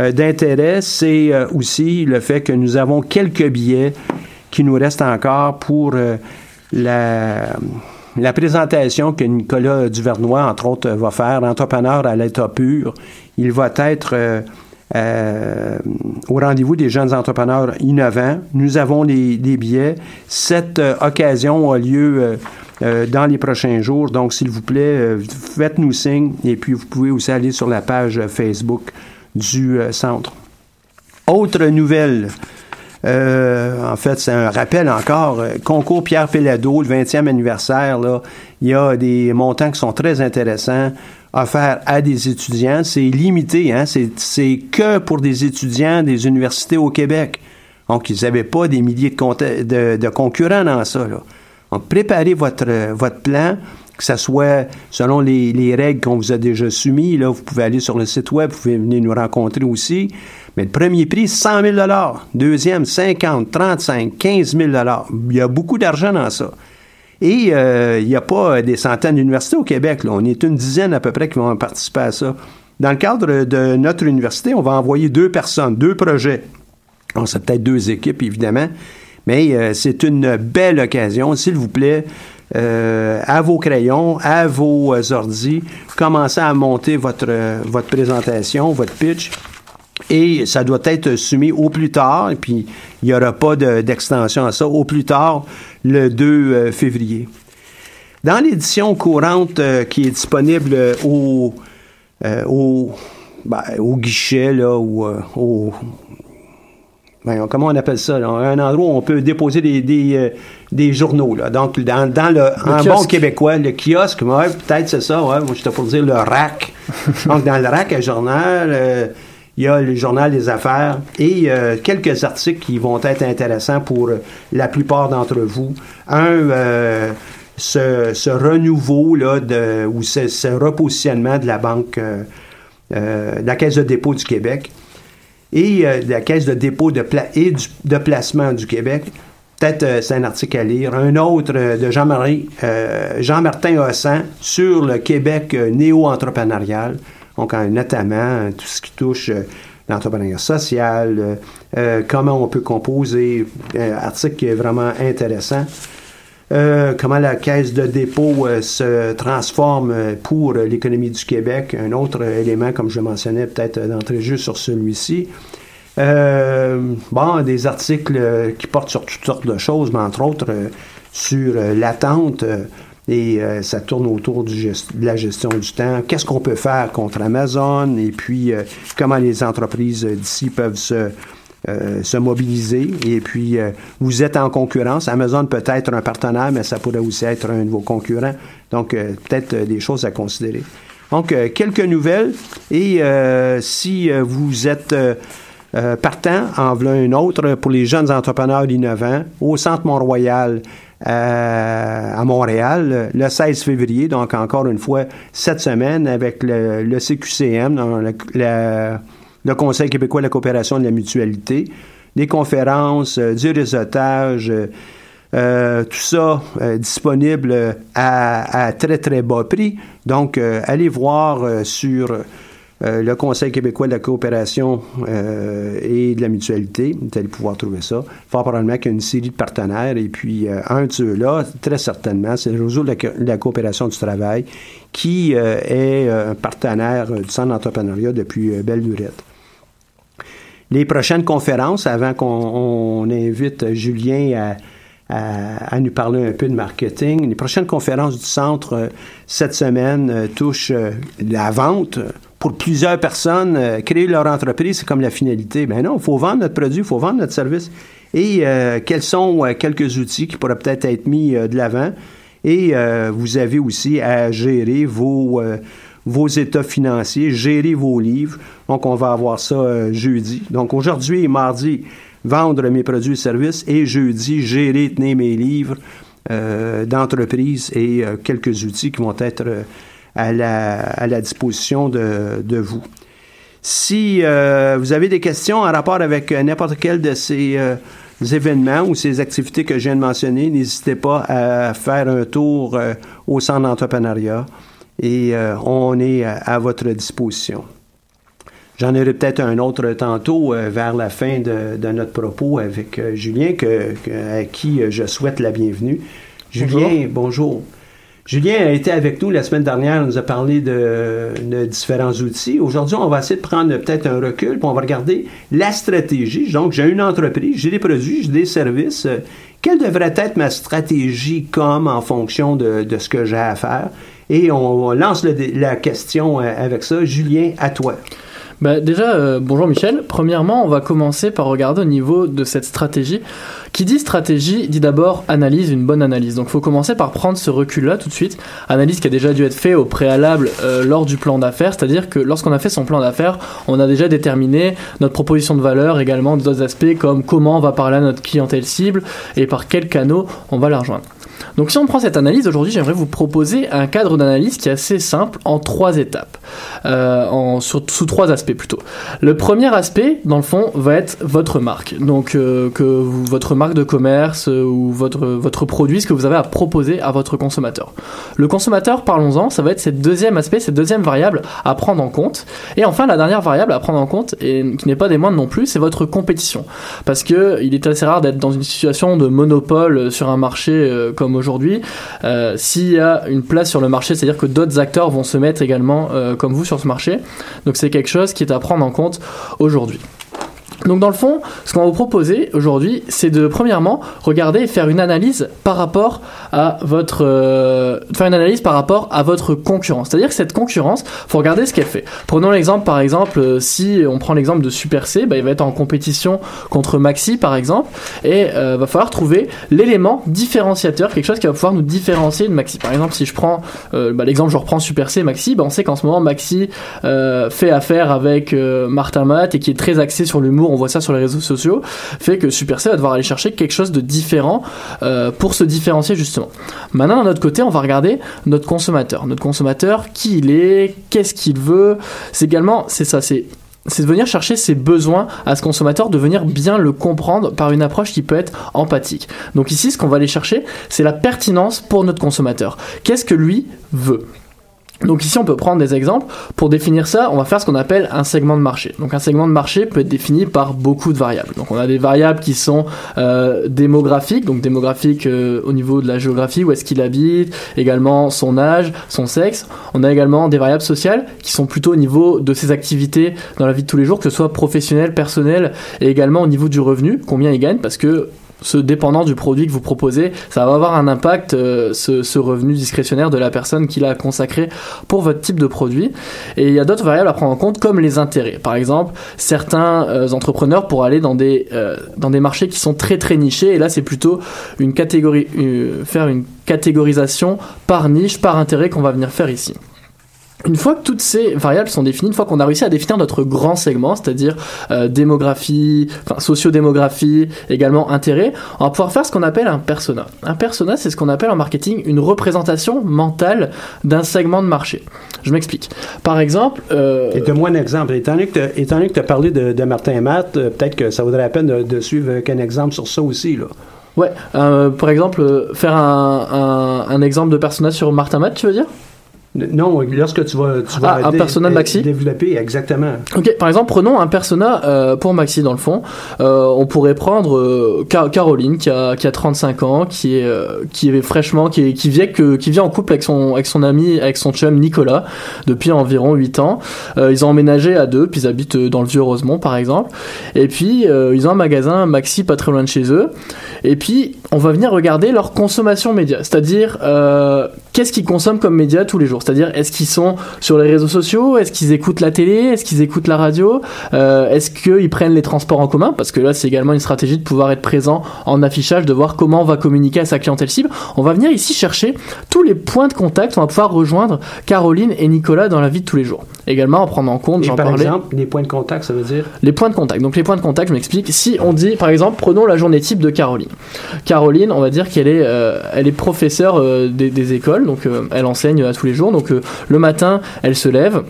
euh, d'intérêt, c'est euh, aussi le fait que nous avons quelques billets qui nous restent encore pour euh, la, la présentation que Nicolas Duvernois, entre autres, va faire, entrepreneur à l'état pur. Il va être au rendez-vous des jeunes entrepreneurs innovants. Nous avons des billets. Cette occasion a lieu dans les prochains jours. Donc, s'il vous plaît, faites-nous signe. Et puis, vous pouvez aussi aller sur la page Facebook du euh, centre. Autre nouvelle. Euh, en fait, c'est un rappel encore. Euh, concours Pierre Pellado, le 20e anniversaire, là, il y a des montants qui sont très intéressants offerts à des étudiants. C'est limité, hein? c'est que pour des étudiants des universités au Québec. Donc, ils n'avaient pas des milliers de, concurrents dans ça. Là. Donc, préparez votre, votre plan que ce soit selon les, règles qu'on vous a déjà soumis. Là, vous pouvez aller sur le site web, vous pouvez venir nous rencontrer aussi. Le premier prix, 100 000 Deuxième, 50, 35, 15 000 Il y a beaucoup d'argent dans ça. Et euh, il n'y a pas des centaines d'universités au Québec. On est une dizaine à peu près qui vont participer à ça. Dans le cadre de notre université, on va envoyer deux personnes, deux projets. On c'est peut-être deux équipes, évidemment. Mais euh, c'est une belle occasion. S'il vous plaît, euh, à vos crayons, à vos euh, ordis, commencez à monter votre, euh, votre présentation, votre pitch. Et ça doit être soumis au plus tard, et puis il n'y aura pas d'extension à ça, au plus tard le 2 février. Dans l'édition courante qui est disponible au, au, ben, au guichet, là, ou au, ben, comment on appelle ça? Un endroit où on peut déposer des, des, euh, des journaux. Là. Donc, dans, dans le, en bon québécois, le kiosque, ouais, peut-être c'est ça, ouais, moi j'étais pour dire le rack. [LAUGHS] Donc, dans le rack un journal, euh, il y a le journal des affaires et euh, quelques articles qui vont être intéressants pour la plupart d'entre vous. Un, ce, ce, renouveau là, de, ou ce, ce, repositionnement de la Banque, de la Caisse de dépôt du Québec et euh, la Caisse de dépôt de et de placement du Québec. Peut-être euh, c'est un article à lire. Un autre euh, de Jean-Marie, Jean-Martin Hossan sur le Québec néo-entrepreneurial. Donc, notamment tout ce qui touche l'entrepreneuriat social, comment on peut composer. Article qui est vraiment intéressant. comment la caisse de dépôt se transforme pour l'économie du Québec. Un autre élément, comme je mentionnais, peut-être d'entrer juste sur celui-ci. Euh, bon, des articles euh, qui portent sur toutes sortes de choses, mais entre autres euh, sur l'attente et ça tourne autour du de la gestion du temps. Qu'est-ce qu'on peut faire contre Amazon? Et puis comment les entreprises d'ici peuvent se, se mobiliser? Et puis, vous êtes en concurrence. Amazon peut être un partenaire, mais ça pourrait aussi être un de vos concurrents. Donc, peut-être des choses à considérer. Donc, quelques nouvelles. Et si vous êtes euh, partant, en voilà un autre pour les jeunes entrepreneurs innovants au Centre Mont-Royal euh, à Montréal le 16 février, donc encore une fois cette semaine avec le, CQCM, le, Conseil québécois de la coopération de la mutualité, des conférences, euh, du réseautage, tout ça disponible à, à, très très bas prix. Donc allez voir sur euh, le Conseil québécois de la coopération euh, et de la mutualité, vous allez pouvoir trouver ça. Fort probablement qu'il y a une série de partenaires, et puis euh, un de ceux-là, très certainement, c'est le réseau de la, coopération du travail, qui est un partenaire du Centre d'entrepreneuriat depuis belle lurette. Les prochaines conférences, avant qu'on invite Julien à, nous parler un peu de marketing. Les prochaines conférences du centre cette semaine touchent la vente, pour plusieurs personnes, euh, créer leur entreprise, c'est comme la finalité. Ben non, il faut vendre notre produit, il faut vendre notre service. Et euh, quels sont euh, quelques outils qui pourraient peut-être être mis de l'avant? Et vous avez aussi à gérer vos, vos états financiers, gérer vos livres. Donc, on va avoir ça jeudi. Donc, aujourd'hui et mardi, vendre mes produits et services. Et jeudi, gérer, tenir mes livres d'entreprise et quelques outils qui vont être à la, disposition de, vous. Si euh, vous avez des questions en rapport avec euh, n'importe quel de ces euh, événements ou ces activités que je viens de mentionner, n'hésitez pas à faire un tour au centre d'entrepreneuriat et on est à, votre disposition. J'en aurai peut-être un autre tantôt vers la fin de, notre propos avec Julien, à qui je souhaite la bienvenue. Julien, bonjour. Julien a été avec nous la semaine dernière, il nous a parlé de, différents outils. Aujourd'hui, on va essayer de prendre peut-être un recul, puis on va regarder la stratégie. Donc, j'ai une entreprise, j'ai des produits, j'ai des services. Quelle devrait être ma stratégie comme en fonction de, ce que j'ai à faire? Et on lance la question avec ça. Julien, à toi. Bah déjà, euh, bonjour Michel. Premièrement, on va commencer par regarder au niveau de cette stratégie. Qui dit stratégie dit d'abord analyse, une bonne analyse. Donc il faut commencer par prendre ce recul-là tout de suite. Analyse qui a déjà dû être fait au préalable euh, lors du plan d'affaires, c'est-à-dire que lorsqu'on a fait son plan d'affaires, on a déjà déterminé notre proposition de valeur, également d'autres aspects comme comment on va parler à notre clientèle cible et par quels canaux on va la rejoindre. Donc si on prend cette analyse, aujourd'hui j'aimerais vous proposer un cadre d'analyse qui est assez simple en trois étapes, euh, en, sous trois aspects plutôt. Le premier aspect, dans le fond, va être votre marque. Donc euh, votre marque de commerce euh, ou votre, votre produit, ce que vous avez à proposer à votre consommateur. Le consommateur, parlons-en, ça va être cette deuxième aspect, cette deuxième variable à prendre en compte. Et enfin, la dernière variable à prendre en compte, et qui n'est pas des moindres non plus, c'est votre compétition. Parce que il est assez rare d'être dans une situation de monopole sur un marché comme aujourd'hui euh, s'il y a une place sur le marché, c'est-à-dire que d'autres acteurs vont se mettre également euh, comme vous sur ce marché. Donc c'est quelque chose qui est à prendre en compte aujourd'hui. Donc dans le fond, ce qu'on va vous proposer aujourd'hui, c'est de premièrement regarder et faire une analyse par rapport à votre euh, faire une analyse par rapport à votre concurrence. C'est-à-dire que cette concurrence, faut regarder ce qu'elle fait. Prenons l'exemple par exemple euh, si on prend l'exemple de Super C, bah, il va être en compétition contre Maxi par exemple et euh, va falloir trouver l'élément différenciateur, quelque chose qui va pouvoir nous différencier de Maxi. Par exemple, si je prends euh, bah, l'exemple je reprends Super C Maxi, bah, on sait qu'en ce moment Maxi fait affaire avec Martin Matt et qui est très axé sur l'humour on voit ça sur les réseaux sociaux, fait que Super C va devoir aller chercher quelque chose de différent euh, pour se différencier justement. Maintenant, d'un autre côté, on va regarder notre consommateur. Notre consommateur, qui il est, qu'est-ce qu'il veut. C'est également, c'est ça, c'est de venir chercher ses besoins à ce consommateur, de venir bien le comprendre par une approche qui peut être empathique. Donc ici, ce qu'on va aller chercher, c'est la pertinence pour notre consommateur. Qu'est-ce que lui veut? Donc ici, on peut prendre des exemples. Pour définir ça, on va faire ce qu'on appelle un segment de marché. Donc un segment de marché peut être défini par beaucoup de variables. Donc on a des variables qui sont euh, démographiques, donc démographiques euh, au niveau de la géographie, où est-ce qu'il habite, également son âge, son sexe. On a également des variables sociales qui sont plutôt au niveau de ses activités dans la vie de tous les jours, que ce soit professionnel, personnel, et également au niveau du revenu, combien il gagne, parce que ce dépendant du produit que vous proposez, ça va avoir un impact, euh, ce, revenu discrétionnaire de la personne qui l'a consacré pour votre type de produit. Et il y a d'autres variables à prendre en compte, comme les intérêts. Par exemple, certains euh, entrepreneurs pourraient aller dans des, euh, dans des marchés qui sont très très nichés, et là c'est plutôt une catégorie, faire une catégorisation par niche, par intérêt qu'on va venir faire ici. Une fois que toutes ces variables sont définies, une fois qu'on a réussi à définir notre grand segment, c'est-à-dire euh, démographie, enfin sociodémographie, également intérêt, on va pouvoir faire ce qu'on appelle un persona. Un persona, c'est ce qu'on appelle en marketing une représentation mentale d'un segment de marché. Je m'explique. Par exemple... Euh, Et donne-moi un exemple. Étant donné que tu as parlé de, Martin et Matt, euh, peut-être que ça vaudrait la peine de, suivre un exemple sur ça aussi. Là. Ouais, par exemple, faire un, un, un exemple de persona sur Martin Matt, tu veux dire? Non, lorsque tu vas, tu vas ah, un persona Maxi développer, exactement. Ok, par exemple, prenons un persona euh, pour Maxi dans le fond. Euh, on pourrait prendre euh, Caroline qui a, qui a 35 ans, qui est, qui est fraîchement, qui, qui vient que, qui vient en couple avec son, avec son ami, avec son chum Nicolas depuis environ 8 ans. ils ont emménagé à deux, puis ils habitent dans le vieux Rosemont par exemple. Et puis ils ont un magasin Maxi pas très loin de chez eux. Et puis on va venir regarder leur consommation média, c'est-à-dire qu'est-ce qu'ils consomment comme média tous les jours? C'est-à-dire, est-ce qu'ils sont sur les réseaux sociaux? Est-ce qu'ils écoutent la télé? Est-ce qu'ils écoutent la radio? Euh, Est-ce qu'ils prennent les transports en commun? Parce que là, c'est également une stratégie de pouvoir être présent en affichage, de voir comment on va communiquer à sa clientèle cible. On va venir ici chercher tous les points de contact. On va pouvoir rejoindre Caroline et Nicolas dans la vie de tous les jours. Également, en prendre en compte, j'en parlais. Par exemple, les points de contact, ça veut dire? Les points de contact. Donc, les points de contact, je m'explique. Si on dit, par exemple, prenons la journée type de Caroline. Caroline, on va dire qu'elle est, euh, elle est professeure euh, des, des, écoles, donc elle enseigne à tous les jours. Donc, le matin, elle se lève,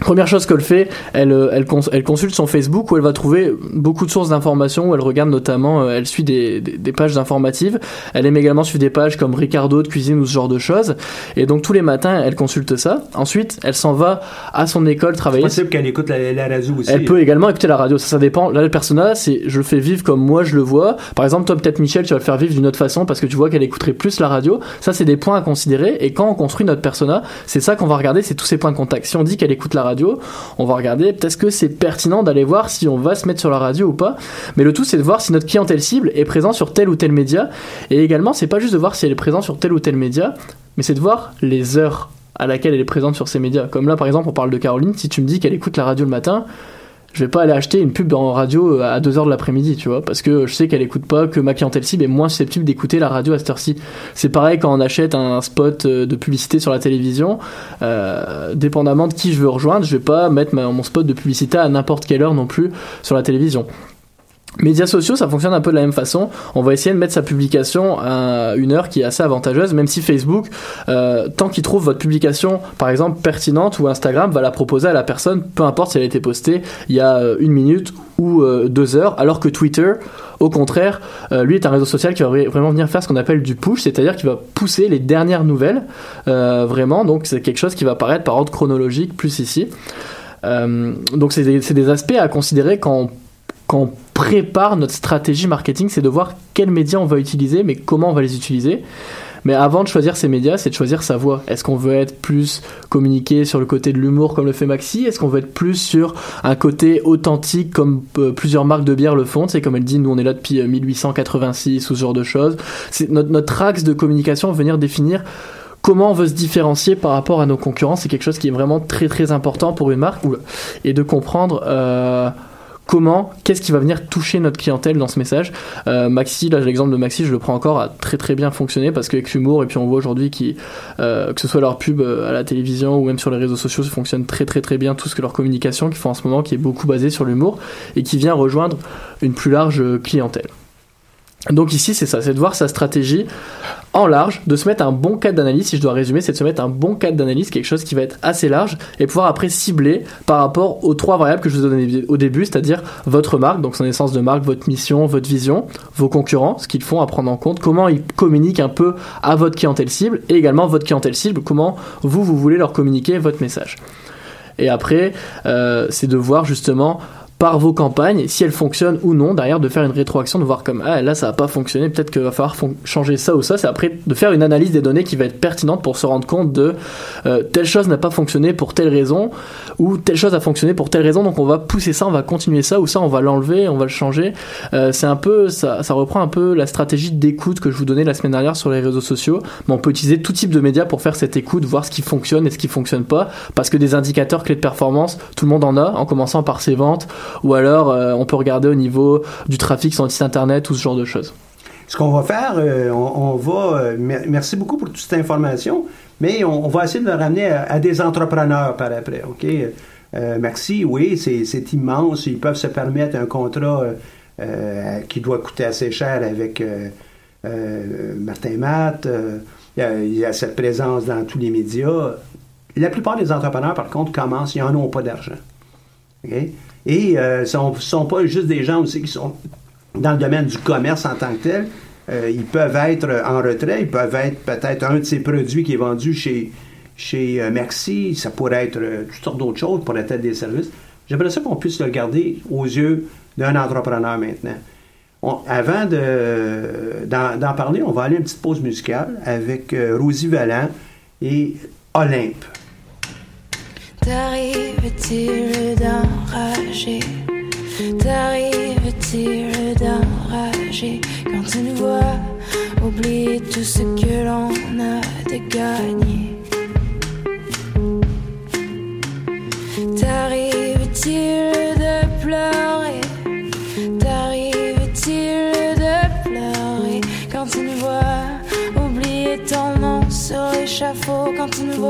Première chose qu'elle fait, elle, euh, elle, elle, consulte son Facebook où elle va trouver beaucoup de sources d'informations, où elle regarde notamment, euh, elle suit des, des, pages informatives, elle aime également suivre des pages comme Ricardo de cuisine ou ce genre de choses, et donc tous les matins, elle consulte ça. Ensuite, elle s'en va à son école travailler. C'est possible qu'elle écoute la, radio aussi. Elle peut également écouter la radio, ça, ça dépend. Là, le personnage, c'est je le fais vivre comme moi je le vois. Par exemple, toi, peut-être Michel, tu vas le faire vivre d'une autre façon parce que tu vois qu'elle écouterait plus la radio. Ça, c'est des points à considérer, et quand on construit notre persona, c'est ça qu'on va regarder, c'est tous ces points de contact. Si on dit qu'elle écoute la radio, on va regarder peut-être que c'est pertinent d'aller voir si on va se mettre sur la radio ou pas. Mais le tout, c'est de voir si notre clientèle cible est présent sur tel ou tel média. Et également, c'est pas juste de voir si elle est présente sur tel ou tel média, mais c'est de voir les heures à laquelle elle est présente sur ces médias. Comme là, par exemple, on parle de Caroline. Si tu me dis qu'elle écoute la radio le matin, je vais pas aller acheter une pub en radio euh, à 2h de l'après-midi, tu vois, parce que je sais qu'elle écoute pas, que ma clientèle cible est moins susceptible d'écouter la radio à cette heure-ci. C'est pareil quand on achète un spot euh, de publicité sur la télévision, euh, dépendamment de qui je veux rejoindre, je vais pas mettre mon spot de publicité à n'importe quelle heure non plus sur la télévision. Médias sociaux, ça fonctionne un peu de la même façon. On va essayer de mettre sa publication à une heure qui est assez avantageuse, même si Facebook, euh, tant qu'il trouve votre publication, par exemple, pertinente, ou Instagram va la proposer à la personne, peu importe si elle a été postée il y a euh, une minute ou euh, deux heures, alors que Twitter, au contraire, lui est un réseau social qui va vraiment venir faire ce qu'on appelle du push, c'est-à-dire qu'il va pousser les dernières nouvelles, vraiment. Donc c'est quelque chose qui va apparaître par ordre chronologique plus ici. donc c'est des, des, aspects à considérer quand quand prépare notre stratégie marketing, c'est de voir quels médias on va utiliser, mais comment on va les utiliser. Mais avant de choisir ces médias, c'est de choisir sa voix. Est-ce qu'on veut être plus communiqué sur le côté de l'humour comme le fait Maxi? Est-ce qu'on veut être plus sur un côté authentique comme euh, plusieurs marques de bière le font? C'est comme elle dit, nous on est là depuis 1886 ou ce genre de choses. C'est notre, notre axe de communication venir définir comment on veut se différencier par rapport à nos concurrents. C'est quelque chose qui est vraiment très très important pour une marque et de comprendre. Euh, comment, qu'est-ce qui va venir toucher notre clientèle dans ce message. Euh, Maxi, là l'exemple de Maxi, je le prends encore, a très très bien fonctionné parce qu'avec l'humour, et puis on voit aujourd'hui euh, que ce soit leur pub euh, à la télévision ou même sur les réseaux sociaux, ça fonctionne très très très bien tout ce que leur communication qu'ils font en ce moment, qui est beaucoup basée sur l'humour et qui vient rejoindre une plus large clientèle. Donc ici, c'est ça, c'est de voir sa stratégie en large, de se mettre un bon cadre d'analyse, si je dois résumer, c'est de se mettre un bon cadre d'analyse, quelque chose qui va être assez large, et pouvoir après cibler par rapport aux trois variables que je vous ai données au début, c'est-à-dire votre marque, donc son essence de marque, votre mission, votre vision, vos concurrents, ce qu'ils font à prendre en compte, comment ils communiquent un peu à votre clientèle cible, et également votre clientèle cible, comment vous, vous voulez leur communiquer votre message. Et après, euh, c'est de voir justement par vos campagnes, si elles fonctionnent ou non, derrière de faire une rétroaction, de voir comme ah là ça n'a pas fonctionné, peut-être qu'il va falloir changer ça ou ça. C'est après de faire une analyse des données qui va être pertinente pour se rendre compte de euh, telle chose n'a pas fonctionné pour telle raison ou telle chose a fonctionné pour telle raison. Donc on va pousser ça, on va continuer ça ou ça on va l'enlever, on va le changer. Euh, c'est un peu ça, ça reprend un peu la stratégie d'écoute que je vous donnais la semaine dernière sur les réseaux sociaux. Mais on peut utiliser tout type de médias pour faire cette écoute, voir ce qui fonctionne et ce qui fonctionne pas, parce que des indicateurs clés de performance, tout le monde en a, en commençant par ses ventes ou alors euh, on peut regarder au niveau du trafic sur le site internet ou ce genre de choses. ce qu'on va faire, on, va. merci beaucoup pour toute cette information, mais on, va essayer de le ramener à, des entrepreneurs par après. OK? Oui, c'est immense. Ils peuvent se permettre un contrat qui doit coûter assez cher avec Martin Matt. Il y, a, cette présence dans tous les médias. La plupart des entrepreneurs, par contre, commencent, ils n'en ont pas d'argent. Et euh, ce ne sont, pas juste des gens aussi qui sont dans le domaine du commerce en tant que tel. Euh, ils peuvent être en retrait, ils peuvent être peut-être un de ces produits qui est vendu chez, chez euh, Maxi, ça pourrait être toutes sortes d'autres choses, pourrait être des services. J'aimerais ça qu'on puisse le regarder aux yeux d'un entrepreneur maintenant avant d'en, parler, on va aller à une petite pause musicale avec euh, Rosie Vallant et Olympe. T'arrive-t-il d'enrager? T'arrive-t-il d'enrager? Quand tu nous vois oublier tout ce que l'on a de gagné. T'arrive-t-il de pleurer? Quand tu nous vois oublier ton nom sur l'échafaud quand tu nous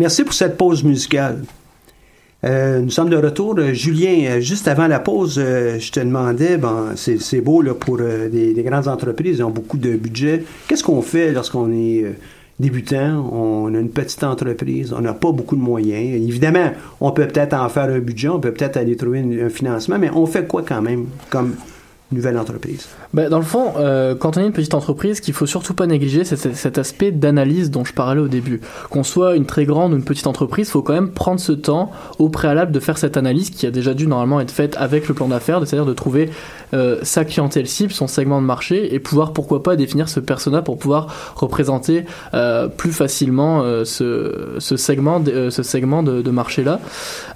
Merci pour cette pause musicale. Euh, nous sommes de retour. Euh, Julien, euh, juste avant la pause, je te demandais, bon, c'est beau là, pour des, grandes entreprises, ils ont beaucoup de budget. Qu'est-ce qu'on fait lorsqu'on est débutant, on a une petite entreprise, on n'a pas beaucoup de moyens. Évidemment, on peut peut-être en faire un budget, on peut peut-être aller trouver un financement, mais on fait quoi quand même comme nouvelle entreprise? Ben, dans le fond, euh, quand on est une petite entreprise, qu'il faut surtout pas négliger, c'est cet- cet aspect d'analyse dont je parlais au début. Qu'on soit une très grande ou une petite entreprise, il faut quand même prendre ce temps au préalable de faire cette analyse qui a déjà dû normalement être faite avec le plan d'affaires, c'est-à-dire de trouver euh, sa clientèle cible, son segment de marché, et pouvoir pourquoi pas définir ce persona pour pouvoir représenter euh, plus facilement euh, ce, ce segment, de, euh, ce segment de, de marché-là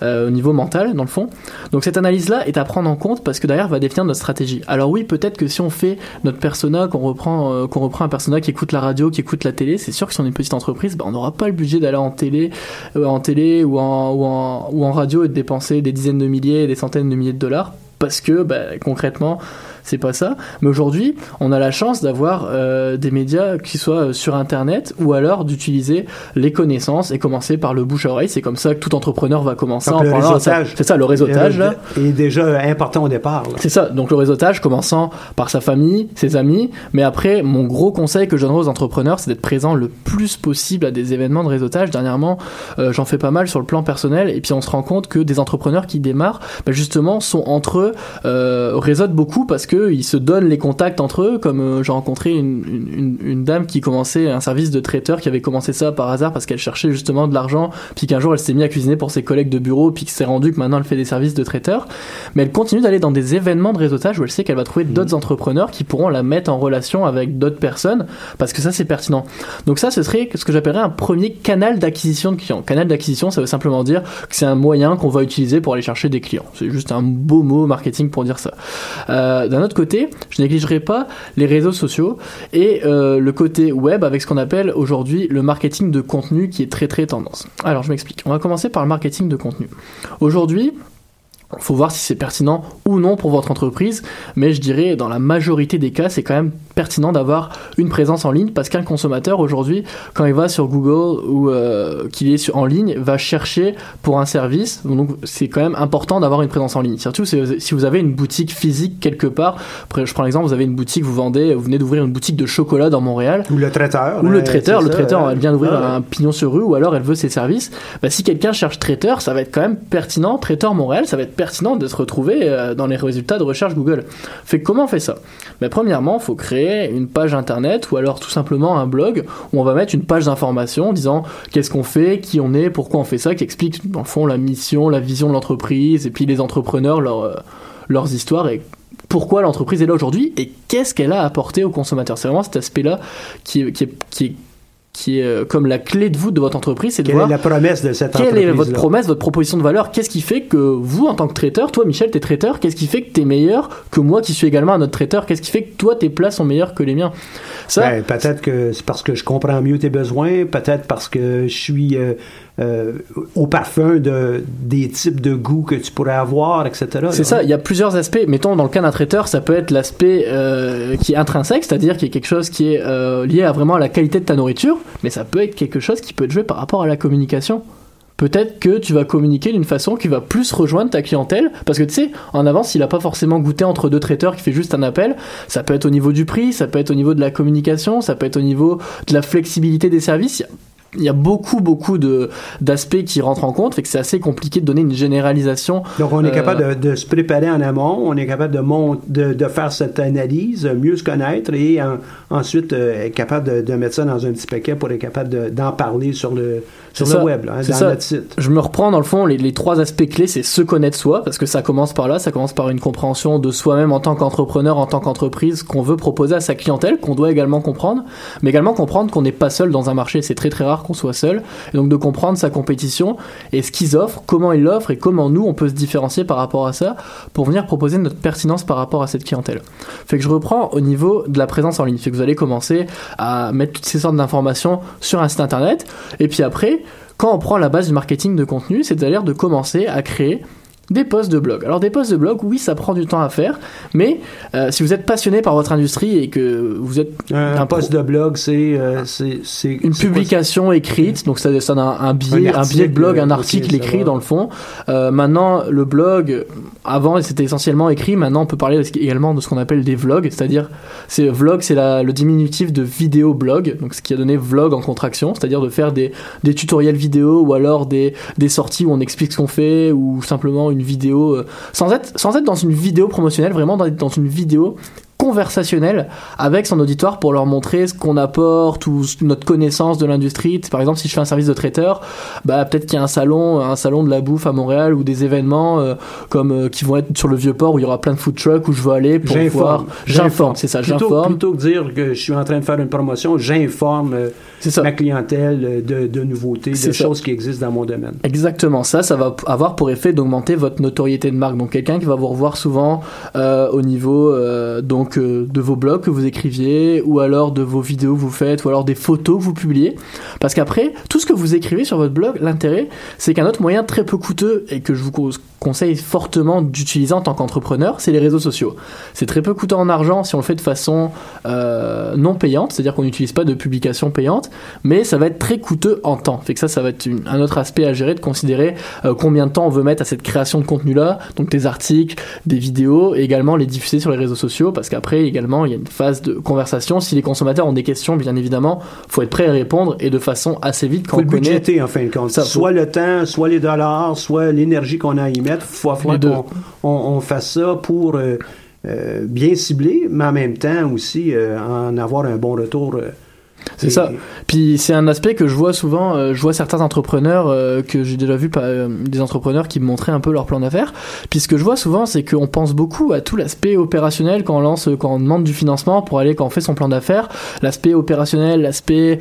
euh, au niveau mental, dans le fond. Donc cette analyse-là est à prendre en compte parce que derrière va définir notre stratégie. Alors oui, peut-être que si on fait notre persona, qu'on reprend, euh, qu'on reprend un persona qui écoute la radio, qui écoute la télé, c'est sûr que si on est une petite entreprise, bah, on n'aura pas le budget d'aller en télé, euh, en télé ou en, radio et de dépenser des dizaines de milliers des centaines de milliers de dollars parce que bah, concrètement c'est pas ça. Mais aujourd'hui, on a la chance d'avoir euh, des médias qui soient euh, sur Internet ou alors d'utiliser les connaissances et commencer par le bouche à oreille. C'est comme ça que tout entrepreneur va commencer en parlant. C'est ça, le réseautage. là. est déjà important au départ. C'est ça, donc le réseautage commençant par sa famille, ses amis, mais après, mon gros conseil que je donnerais aux entrepreneurs, c'est d'être présent le plus possible à des événements de réseautage. Dernièrement, euh, j'en fais pas mal sur le plan personnel, et puis on se rend compte que des entrepreneurs qui démarrent, bah, justement, sont entre eux, euh, réseautent beaucoup parce que ils se donnent les contacts entre eux, comme euh, j'ai rencontré une, une, une- une dame qui commençait un service de traiteur, qui avait commencé ça par hasard parce qu'elle cherchait justement de l'argent, puis qu'un jour elle s'est mise à cuisiner pour ses collègues de bureau, puis qu'il s'est rendu que maintenant elle fait des services de traiteur mais elle continue d'aller dans des événements de réseautage où elle sait qu'elle va trouver d'autres entrepreneurs qui pourront la mettre en relation avec d'autres personnes parce que ça c'est pertinent. Donc ça ce serait ce que j'appellerais un premier canal d'acquisition de clients. Canal d'acquisition ça veut simplement dire que c'est un moyen qu'on va utiliser pour aller chercher des clients. C'est juste un beau mot marketing pour dire ça. Euh, D'un autre côté, je négligerai pas les réseaux sociaux et euh, le côté web avec ce qu'on appelle aujourd'hui le marketing de contenu qui est très très tendance. Alors je m'explique. On va commencer par le marketing de contenu. Aujourd'hui, faut voir si c'est pertinent ou non pour votre entreprise, mais je dirais dans la majorité des cas, c'est quand même pertinent d'avoir une présence en ligne parce qu'un consommateur aujourd'hui, quand il va sur Google ou euh, qu'il est sur, en ligne, va chercher pour un service. Donc c'est quand même important d'avoir une présence en ligne. Surtout si vous avez une boutique physique quelque part. Je prends l'exemple, vous avez une boutique, vous vendez, vous venez d'ouvrir une boutique de chocolat dans Montréal. Ou le traiteur. Ou le traiteur, le ça, traiteur, elle vient d'ouvrir un pignon sur rue ou alors elle veut ses services. Bah, si quelqu'un cherche traiteur, ça va être quand même pertinent. Traiteur Montréal, ça va être pertinent de se retrouver euh, dans les résultats de recherche Google. Fait comment on fait ça? Bah, Premièrement, il faut créer une page internet ou alors tout simplement un blog où on va mettre une page d'information disant qu'est-ce qu'on fait, qui on est, pourquoi on fait ça, qui explique dans le fond la mission, la vision de l'entreprise et puis les entrepreneurs, euh, leurs histoires et pourquoi l'entreprise est là aujourd'hui et qu'est-ce qu'elle a apporté aux consommateurs. C'est vraiment cet aspect-là qui est, qui est euh, comme la clé de voûte de votre entreprise, c'est de Quelle voir est la promesse de cette quelle entreprise est votre promesse, votre proposition de valeur? Qu'est-ce qui fait que vous, en tant que traiteur, toi Michel, t'es traiteur, qu'est-ce qui fait que t'es meilleur que moi qui suis également un autre traiteur? Qu'est-ce qui fait que toi, tes plats sont meilleurs que les miens? Ça, Ben, peut-être que c'est parce que je comprends mieux tes besoins, peut-être parce que je suis euh, euh, au parfum de, des types de goûts que tu pourrais avoir, etc. C'est ça, il y a plusieurs aspects. Mettons, dans le cas d'un traiteur, ça peut être l'aspect euh, qui est intrinsèque, c'est-à-dire qui est quelque chose qui est euh, lié à vraiment à la qualité de ta nourriture, mais ça peut être quelque chose qui peut être joué par rapport à la communication. Peut-être que tu vas communiquer d'une façon qui va plus rejoindre ta clientèle, parce que tu sais, en avance, il n'a pas forcément goûté entre deux traiteurs qui fait juste un appel. Ça peut être au niveau du prix, ça peut être au niveau de la communication, ça peut être au niveau de la flexibilité des services. Il y a- beaucoup, beaucoup de d'aspects qui rentrent en compte, fait que c'est assez compliqué de donner une généralisation Donc, on est Euh, capable de, de se préparer en amont, on est capable de, mont- de, de faire cette analyse, mieux se connaître et en- ensuite euh, être capable de, de mettre ça dans un petit paquet pour être capable de- d'en parler sur le, sur le web, là, hein, C'est dans ça. notre site. Je me reprends dans le fond, les, les trois aspects clés, c'est se connaître soi, parce que ça commence par là, ça commence par une compréhension de soi-même en tant qu'entrepreneur, en tant qu'entreprise, qu'on veut proposer à sa clientèle, qu'on doit également comprendre, mais également comprendre qu'on n'est pas seul dans un marché, c'est très très rare qu'on soit seul, et donc de comprendre sa compétition, et ce qu'ils offrent, comment ils l'offrent, et comment nous, on peut se différencier par rapport à ça, pour venir proposer notre pertinence par rapport à cette clientèle. Fait que je reprends au niveau de la présence en ligne, fait que vous allez commencer à mettre toutes ces sortes d'informations sur un site internet, et puis après, quand on prend la base du marketing de contenu, c'est-à-dire de commencer à créer des posts de blog. Alors des posts de blog, oui, ça prend du temps à faire, mais euh, si vous êtes passionné par votre industrie et que vous êtes Un, Un post de blog, c'est euh, une quoi publication écrite, donc ça, ça a un, un billet, Un un, billet de blog, un article, écrit va. dans le fond. Euh, maintenant, le blog, avant c'était essentiellement écrit, maintenant on peut parler également de ce qu'on appelle des vlogs, c'est-à-dire, c'est vlog, c'est le diminutif de vidéo blog, donc ce qui a donné vlog en contraction, c'est-à-dire de faire des, des tutoriels vidéo ou alors des, des sorties où on explique ce qu'on fait ou simplement vidéo, euh, sans être, sans être dans une vidéo promotionnelle, vraiment dans une vidéo conversationnel avec son auditoire pour leur montrer ce qu'on apporte ou notre connaissance de l'industrie. Par exemple, si je fais un service de traiteur, bah peut-être qu'il y a un salon, un salon de la bouffe à Montréal ou des événements euh, comme euh, qui vont être sur le vieux port où il y aura plein de food trucks où je veux aller pour voir. J'informe, c'est ça. J'informe. Plutôt que dire que je suis en train de faire une promotion, j'informe euh, ma clientèle de, de nouveautés, de choses qui existent dans mon domaine. Exactement. Ça, ça va avoir pour effet d'augmenter votre notoriété de marque. Donc quelqu'un qui va vous revoir souvent au niveau donc de vos blogs que vous écriviez, ou alors de vos vidéos que vous faites, ou alors des photos que vous publiez. Parce qu'après, tout ce que vous écrivez sur votre blog, l'intérêt, c'est qu'un autre moyen très peu coûteux et que je vous conseille fortement d'utiliser en tant qu'entrepreneur, c'est les réseaux sociaux. C'est très peu coûteux en argent si on le fait de façon euh, non payante, c'est-à-dire qu'on n'utilise pas de publication payante, mais ça va être très coûteux en temps. Fait que ça, ça va être un autre aspect à gérer, de considérer euh, combien de temps on veut mettre à cette création de contenu-là, donc des articles, des vidéos, et également les diffuser sur les réseaux sociaux, parce qu'après, également, il y a une phase de conversation. Si les consommateurs ont des questions, bien évidemment, faut être prêt à répondre, et de façon assez vite quand faut on le budgéter, en fin de compte. soit le temps, soit les dollars, soit l'énergie qu'on a à y mettre il faut qu'on on, fasse ça pour euh, euh, bien cibler, mais en même temps aussi euh, en avoir un bon retour c'est ça. Puis c'est un aspect que je vois souvent. Euh, je vois certains entrepreneurs euh, que j'ai déjà vu, euh, des entrepreneurs qui me montraient un peu leur plan d'affaires. Puis ce que je vois souvent, c'est qu'on pense beaucoup à tout l'aspect opérationnel quand on lance, quand on demande du financement pour aller quand on fait son plan d'affaires. L'aspect opérationnel, l'aspect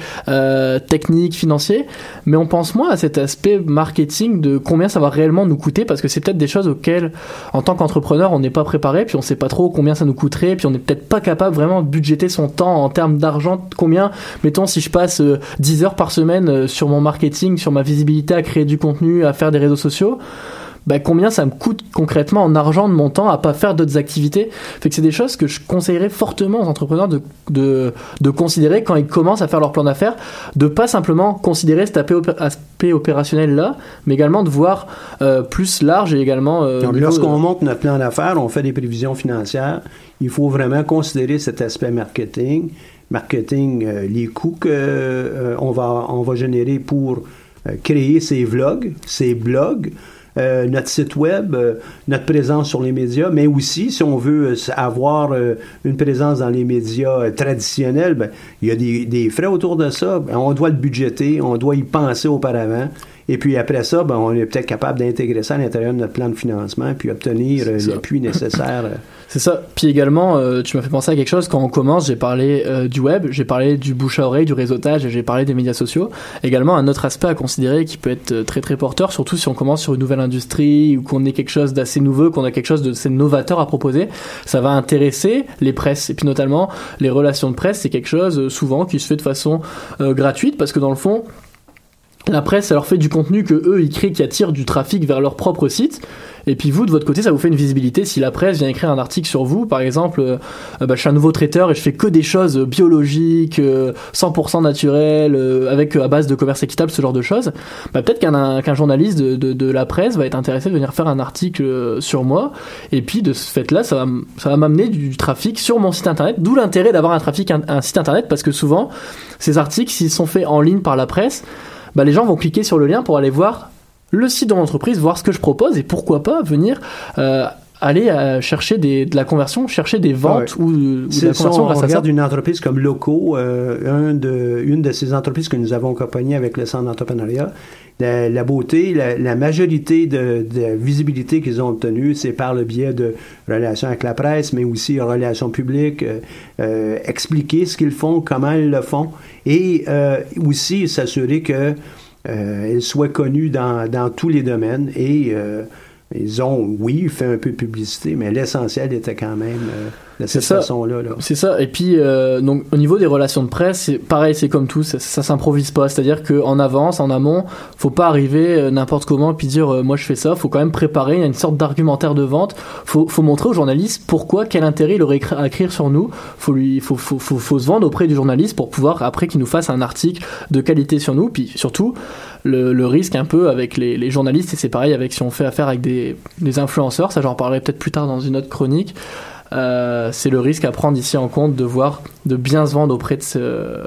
technique, financier. Mais on pense moins à cet aspect marketing de combien ça va réellement nous coûter parce que c'est peut-être des choses auxquelles, en tant qu'entrepreneur, on n'est pas préparé. Puis on sait pas trop combien ça nous coûterait. Puis on n'est peut-être pas capable vraiment de budgéter son temps en termes d'argent. Combien mettons si je passe 10 euh, heures par semaine euh, sur mon marketing, sur ma visibilité, à créer du contenu, à faire des réseaux sociaux, bah, combien ça me coûte concrètement en argent de mon temps à pas faire d'autres activités? Fait que c'est des choses que je conseillerais fortement aux entrepreneurs de, de, de considérer quand ils commencent à faire leur plan d'affaires, de pas simplement considérer cet aspect opérationnel là, mais également de voir euh, plus large et également. lorsqu'on monte notre plan d'affaires, on fait des prévisions financières. Il faut vraiment considérer cet aspect marketing marketing, euh, les coûts qu'on euh, on va, on va générer pour euh, créer ces vlogs, ces blogs, notre site web, notre présence sur les médias, mais aussi si on veut avoir une présence dans les médias traditionnels, ben, il y a des, des, frais autour de ça. Ben, on doit le budgéter, on doit y penser auparavant. Et puis après ça, ben, on est peut-être capable d'intégrer ça à l'intérieur de notre plan de financement, puis obtenir l'appui nécessaire. [LAUGHS] C'est ça. Puis également, euh, tu m'as fait penser à quelque chose. Quand on commence, j'ai parlé euh, du web, j'ai parlé du bouche à oreille, du réseautage, et j'ai parlé des médias sociaux. Également, un autre aspect à considérer qui peut être euh, très très porteur, surtout si on commence sur une nouvelle industrie ou qu'on est quelque chose d'assez nouveau, qu'on a quelque chose d'assez novateur à proposer, ça va intéresser les presses. Et puis notamment, les relations de presse, c'est quelque chose souvent qui se fait de façon gratuite parce que dans le fond, la presse, ça leur fait du contenu que eux, ils créent qui attire du trafic vers leur propre site. Et puis vous, de votre côté, ça vous fait une visibilité. Si la presse vient écrire un article sur vous, par exemple, euh, bah, je suis un nouveau traiteur et je fais que des choses biologiques, 100% euh, naturelles, euh, avec à base de commerce équitable, ce genre de choses, bah, peut-être qu'un journaliste de, la presse va être intéressé de venir faire un article sur moi. Et puis de ce fait-là, ça va, ça va m'amener du, trafic sur mon site internet. D'où l'intérêt d'avoir un trafic, un site internet, parce que souvent, ces articles, s'ils sont faits en ligne par la presse, bah, les gens vont cliquer sur le lien pour aller voir le site de l'entreprise, voir ce que je propose et pourquoi pas venir euh, aller euh, chercher des, de la conversion, chercher des ventes ou, de la conversion on regarde une entreprise comme Loco, euh, un de, une de ces entreprises que nous avons accompagnées avec le centre d'entrepreneuriat, la, beauté, la, majorité de, de visibilité qu'ils ont obtenue, c'est par le biais de relations avec la presse, mais aussi relations publiques, expliquer ce qu'ils font, comment ils le font, et aussi s'assurer que euh, connue dans, dans, tous les domaines et euh, ils ont, oui, fait un peu de publicité, mais l'essentiel était quand même euh, de cette façon-là. C'est ça. Et puis, euh, donc, au niveau des relations de presse, c'est pareil, c'est comme tout, ça, ça s'improvise pas. C'est-à-dire qu'en avance, en amont, faut pas arriver euh, n'importe comment puis dire, moi je fais ça. Faut quand même préparer. Il y a une sorte d'argumentaire de vente. Faut, faut montrer au journaliste pourquoi, quel intérêt il aurait à écrire sur nous. Faut lui, faut, faut, faut, faut se vendre auprès du journaliste pour pouvoir après qu'il nous fasse un article de qualité sur nous. Puis surtout, le, risque un peu avec les, journalistes, et c'est pareil avec si on fait affaire avec des, influenceurs, ça j'en parlerai peut-être plus tard dans une autre chronique, euh, c'est le risque à prendre ici en compte de voir, de bien se vendre auprès de ce,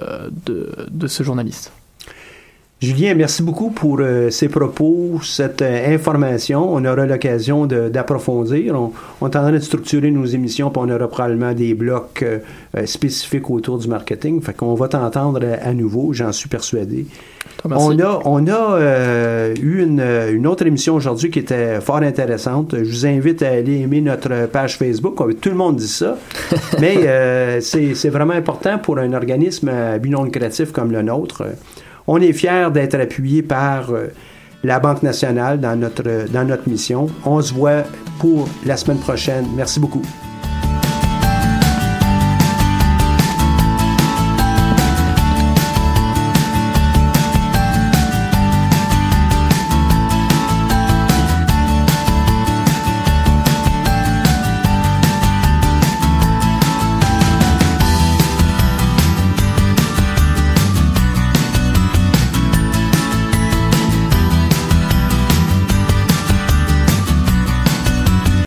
de, ce journaliste. Julien, merci beaucoup pour euh, ces propos, cette euh, information. On aura l'occasion d'approfondir. On, on est en train de structurer nos émissions, puis on aura probablement des blocs euh, spécifiques autour du marketing. Fait qu'on va t'entendre à, à nouveau, j'en suis persuadé. On a, on a eu une, une autre émission aujourd'hui qui était fort intéressante. Je vous invite à aller aimer notre page Facebook. Tout le monde dit ça. [LAUGHS] Mais c'est c'est vraiment important pour un organisme à but non lucratif comme le nôtre. On est fiers d'être appuyé par euh, la Banque nationale dans notre, dans notre mission. On se voit pour la semaine prochaine. Merci beaucoup.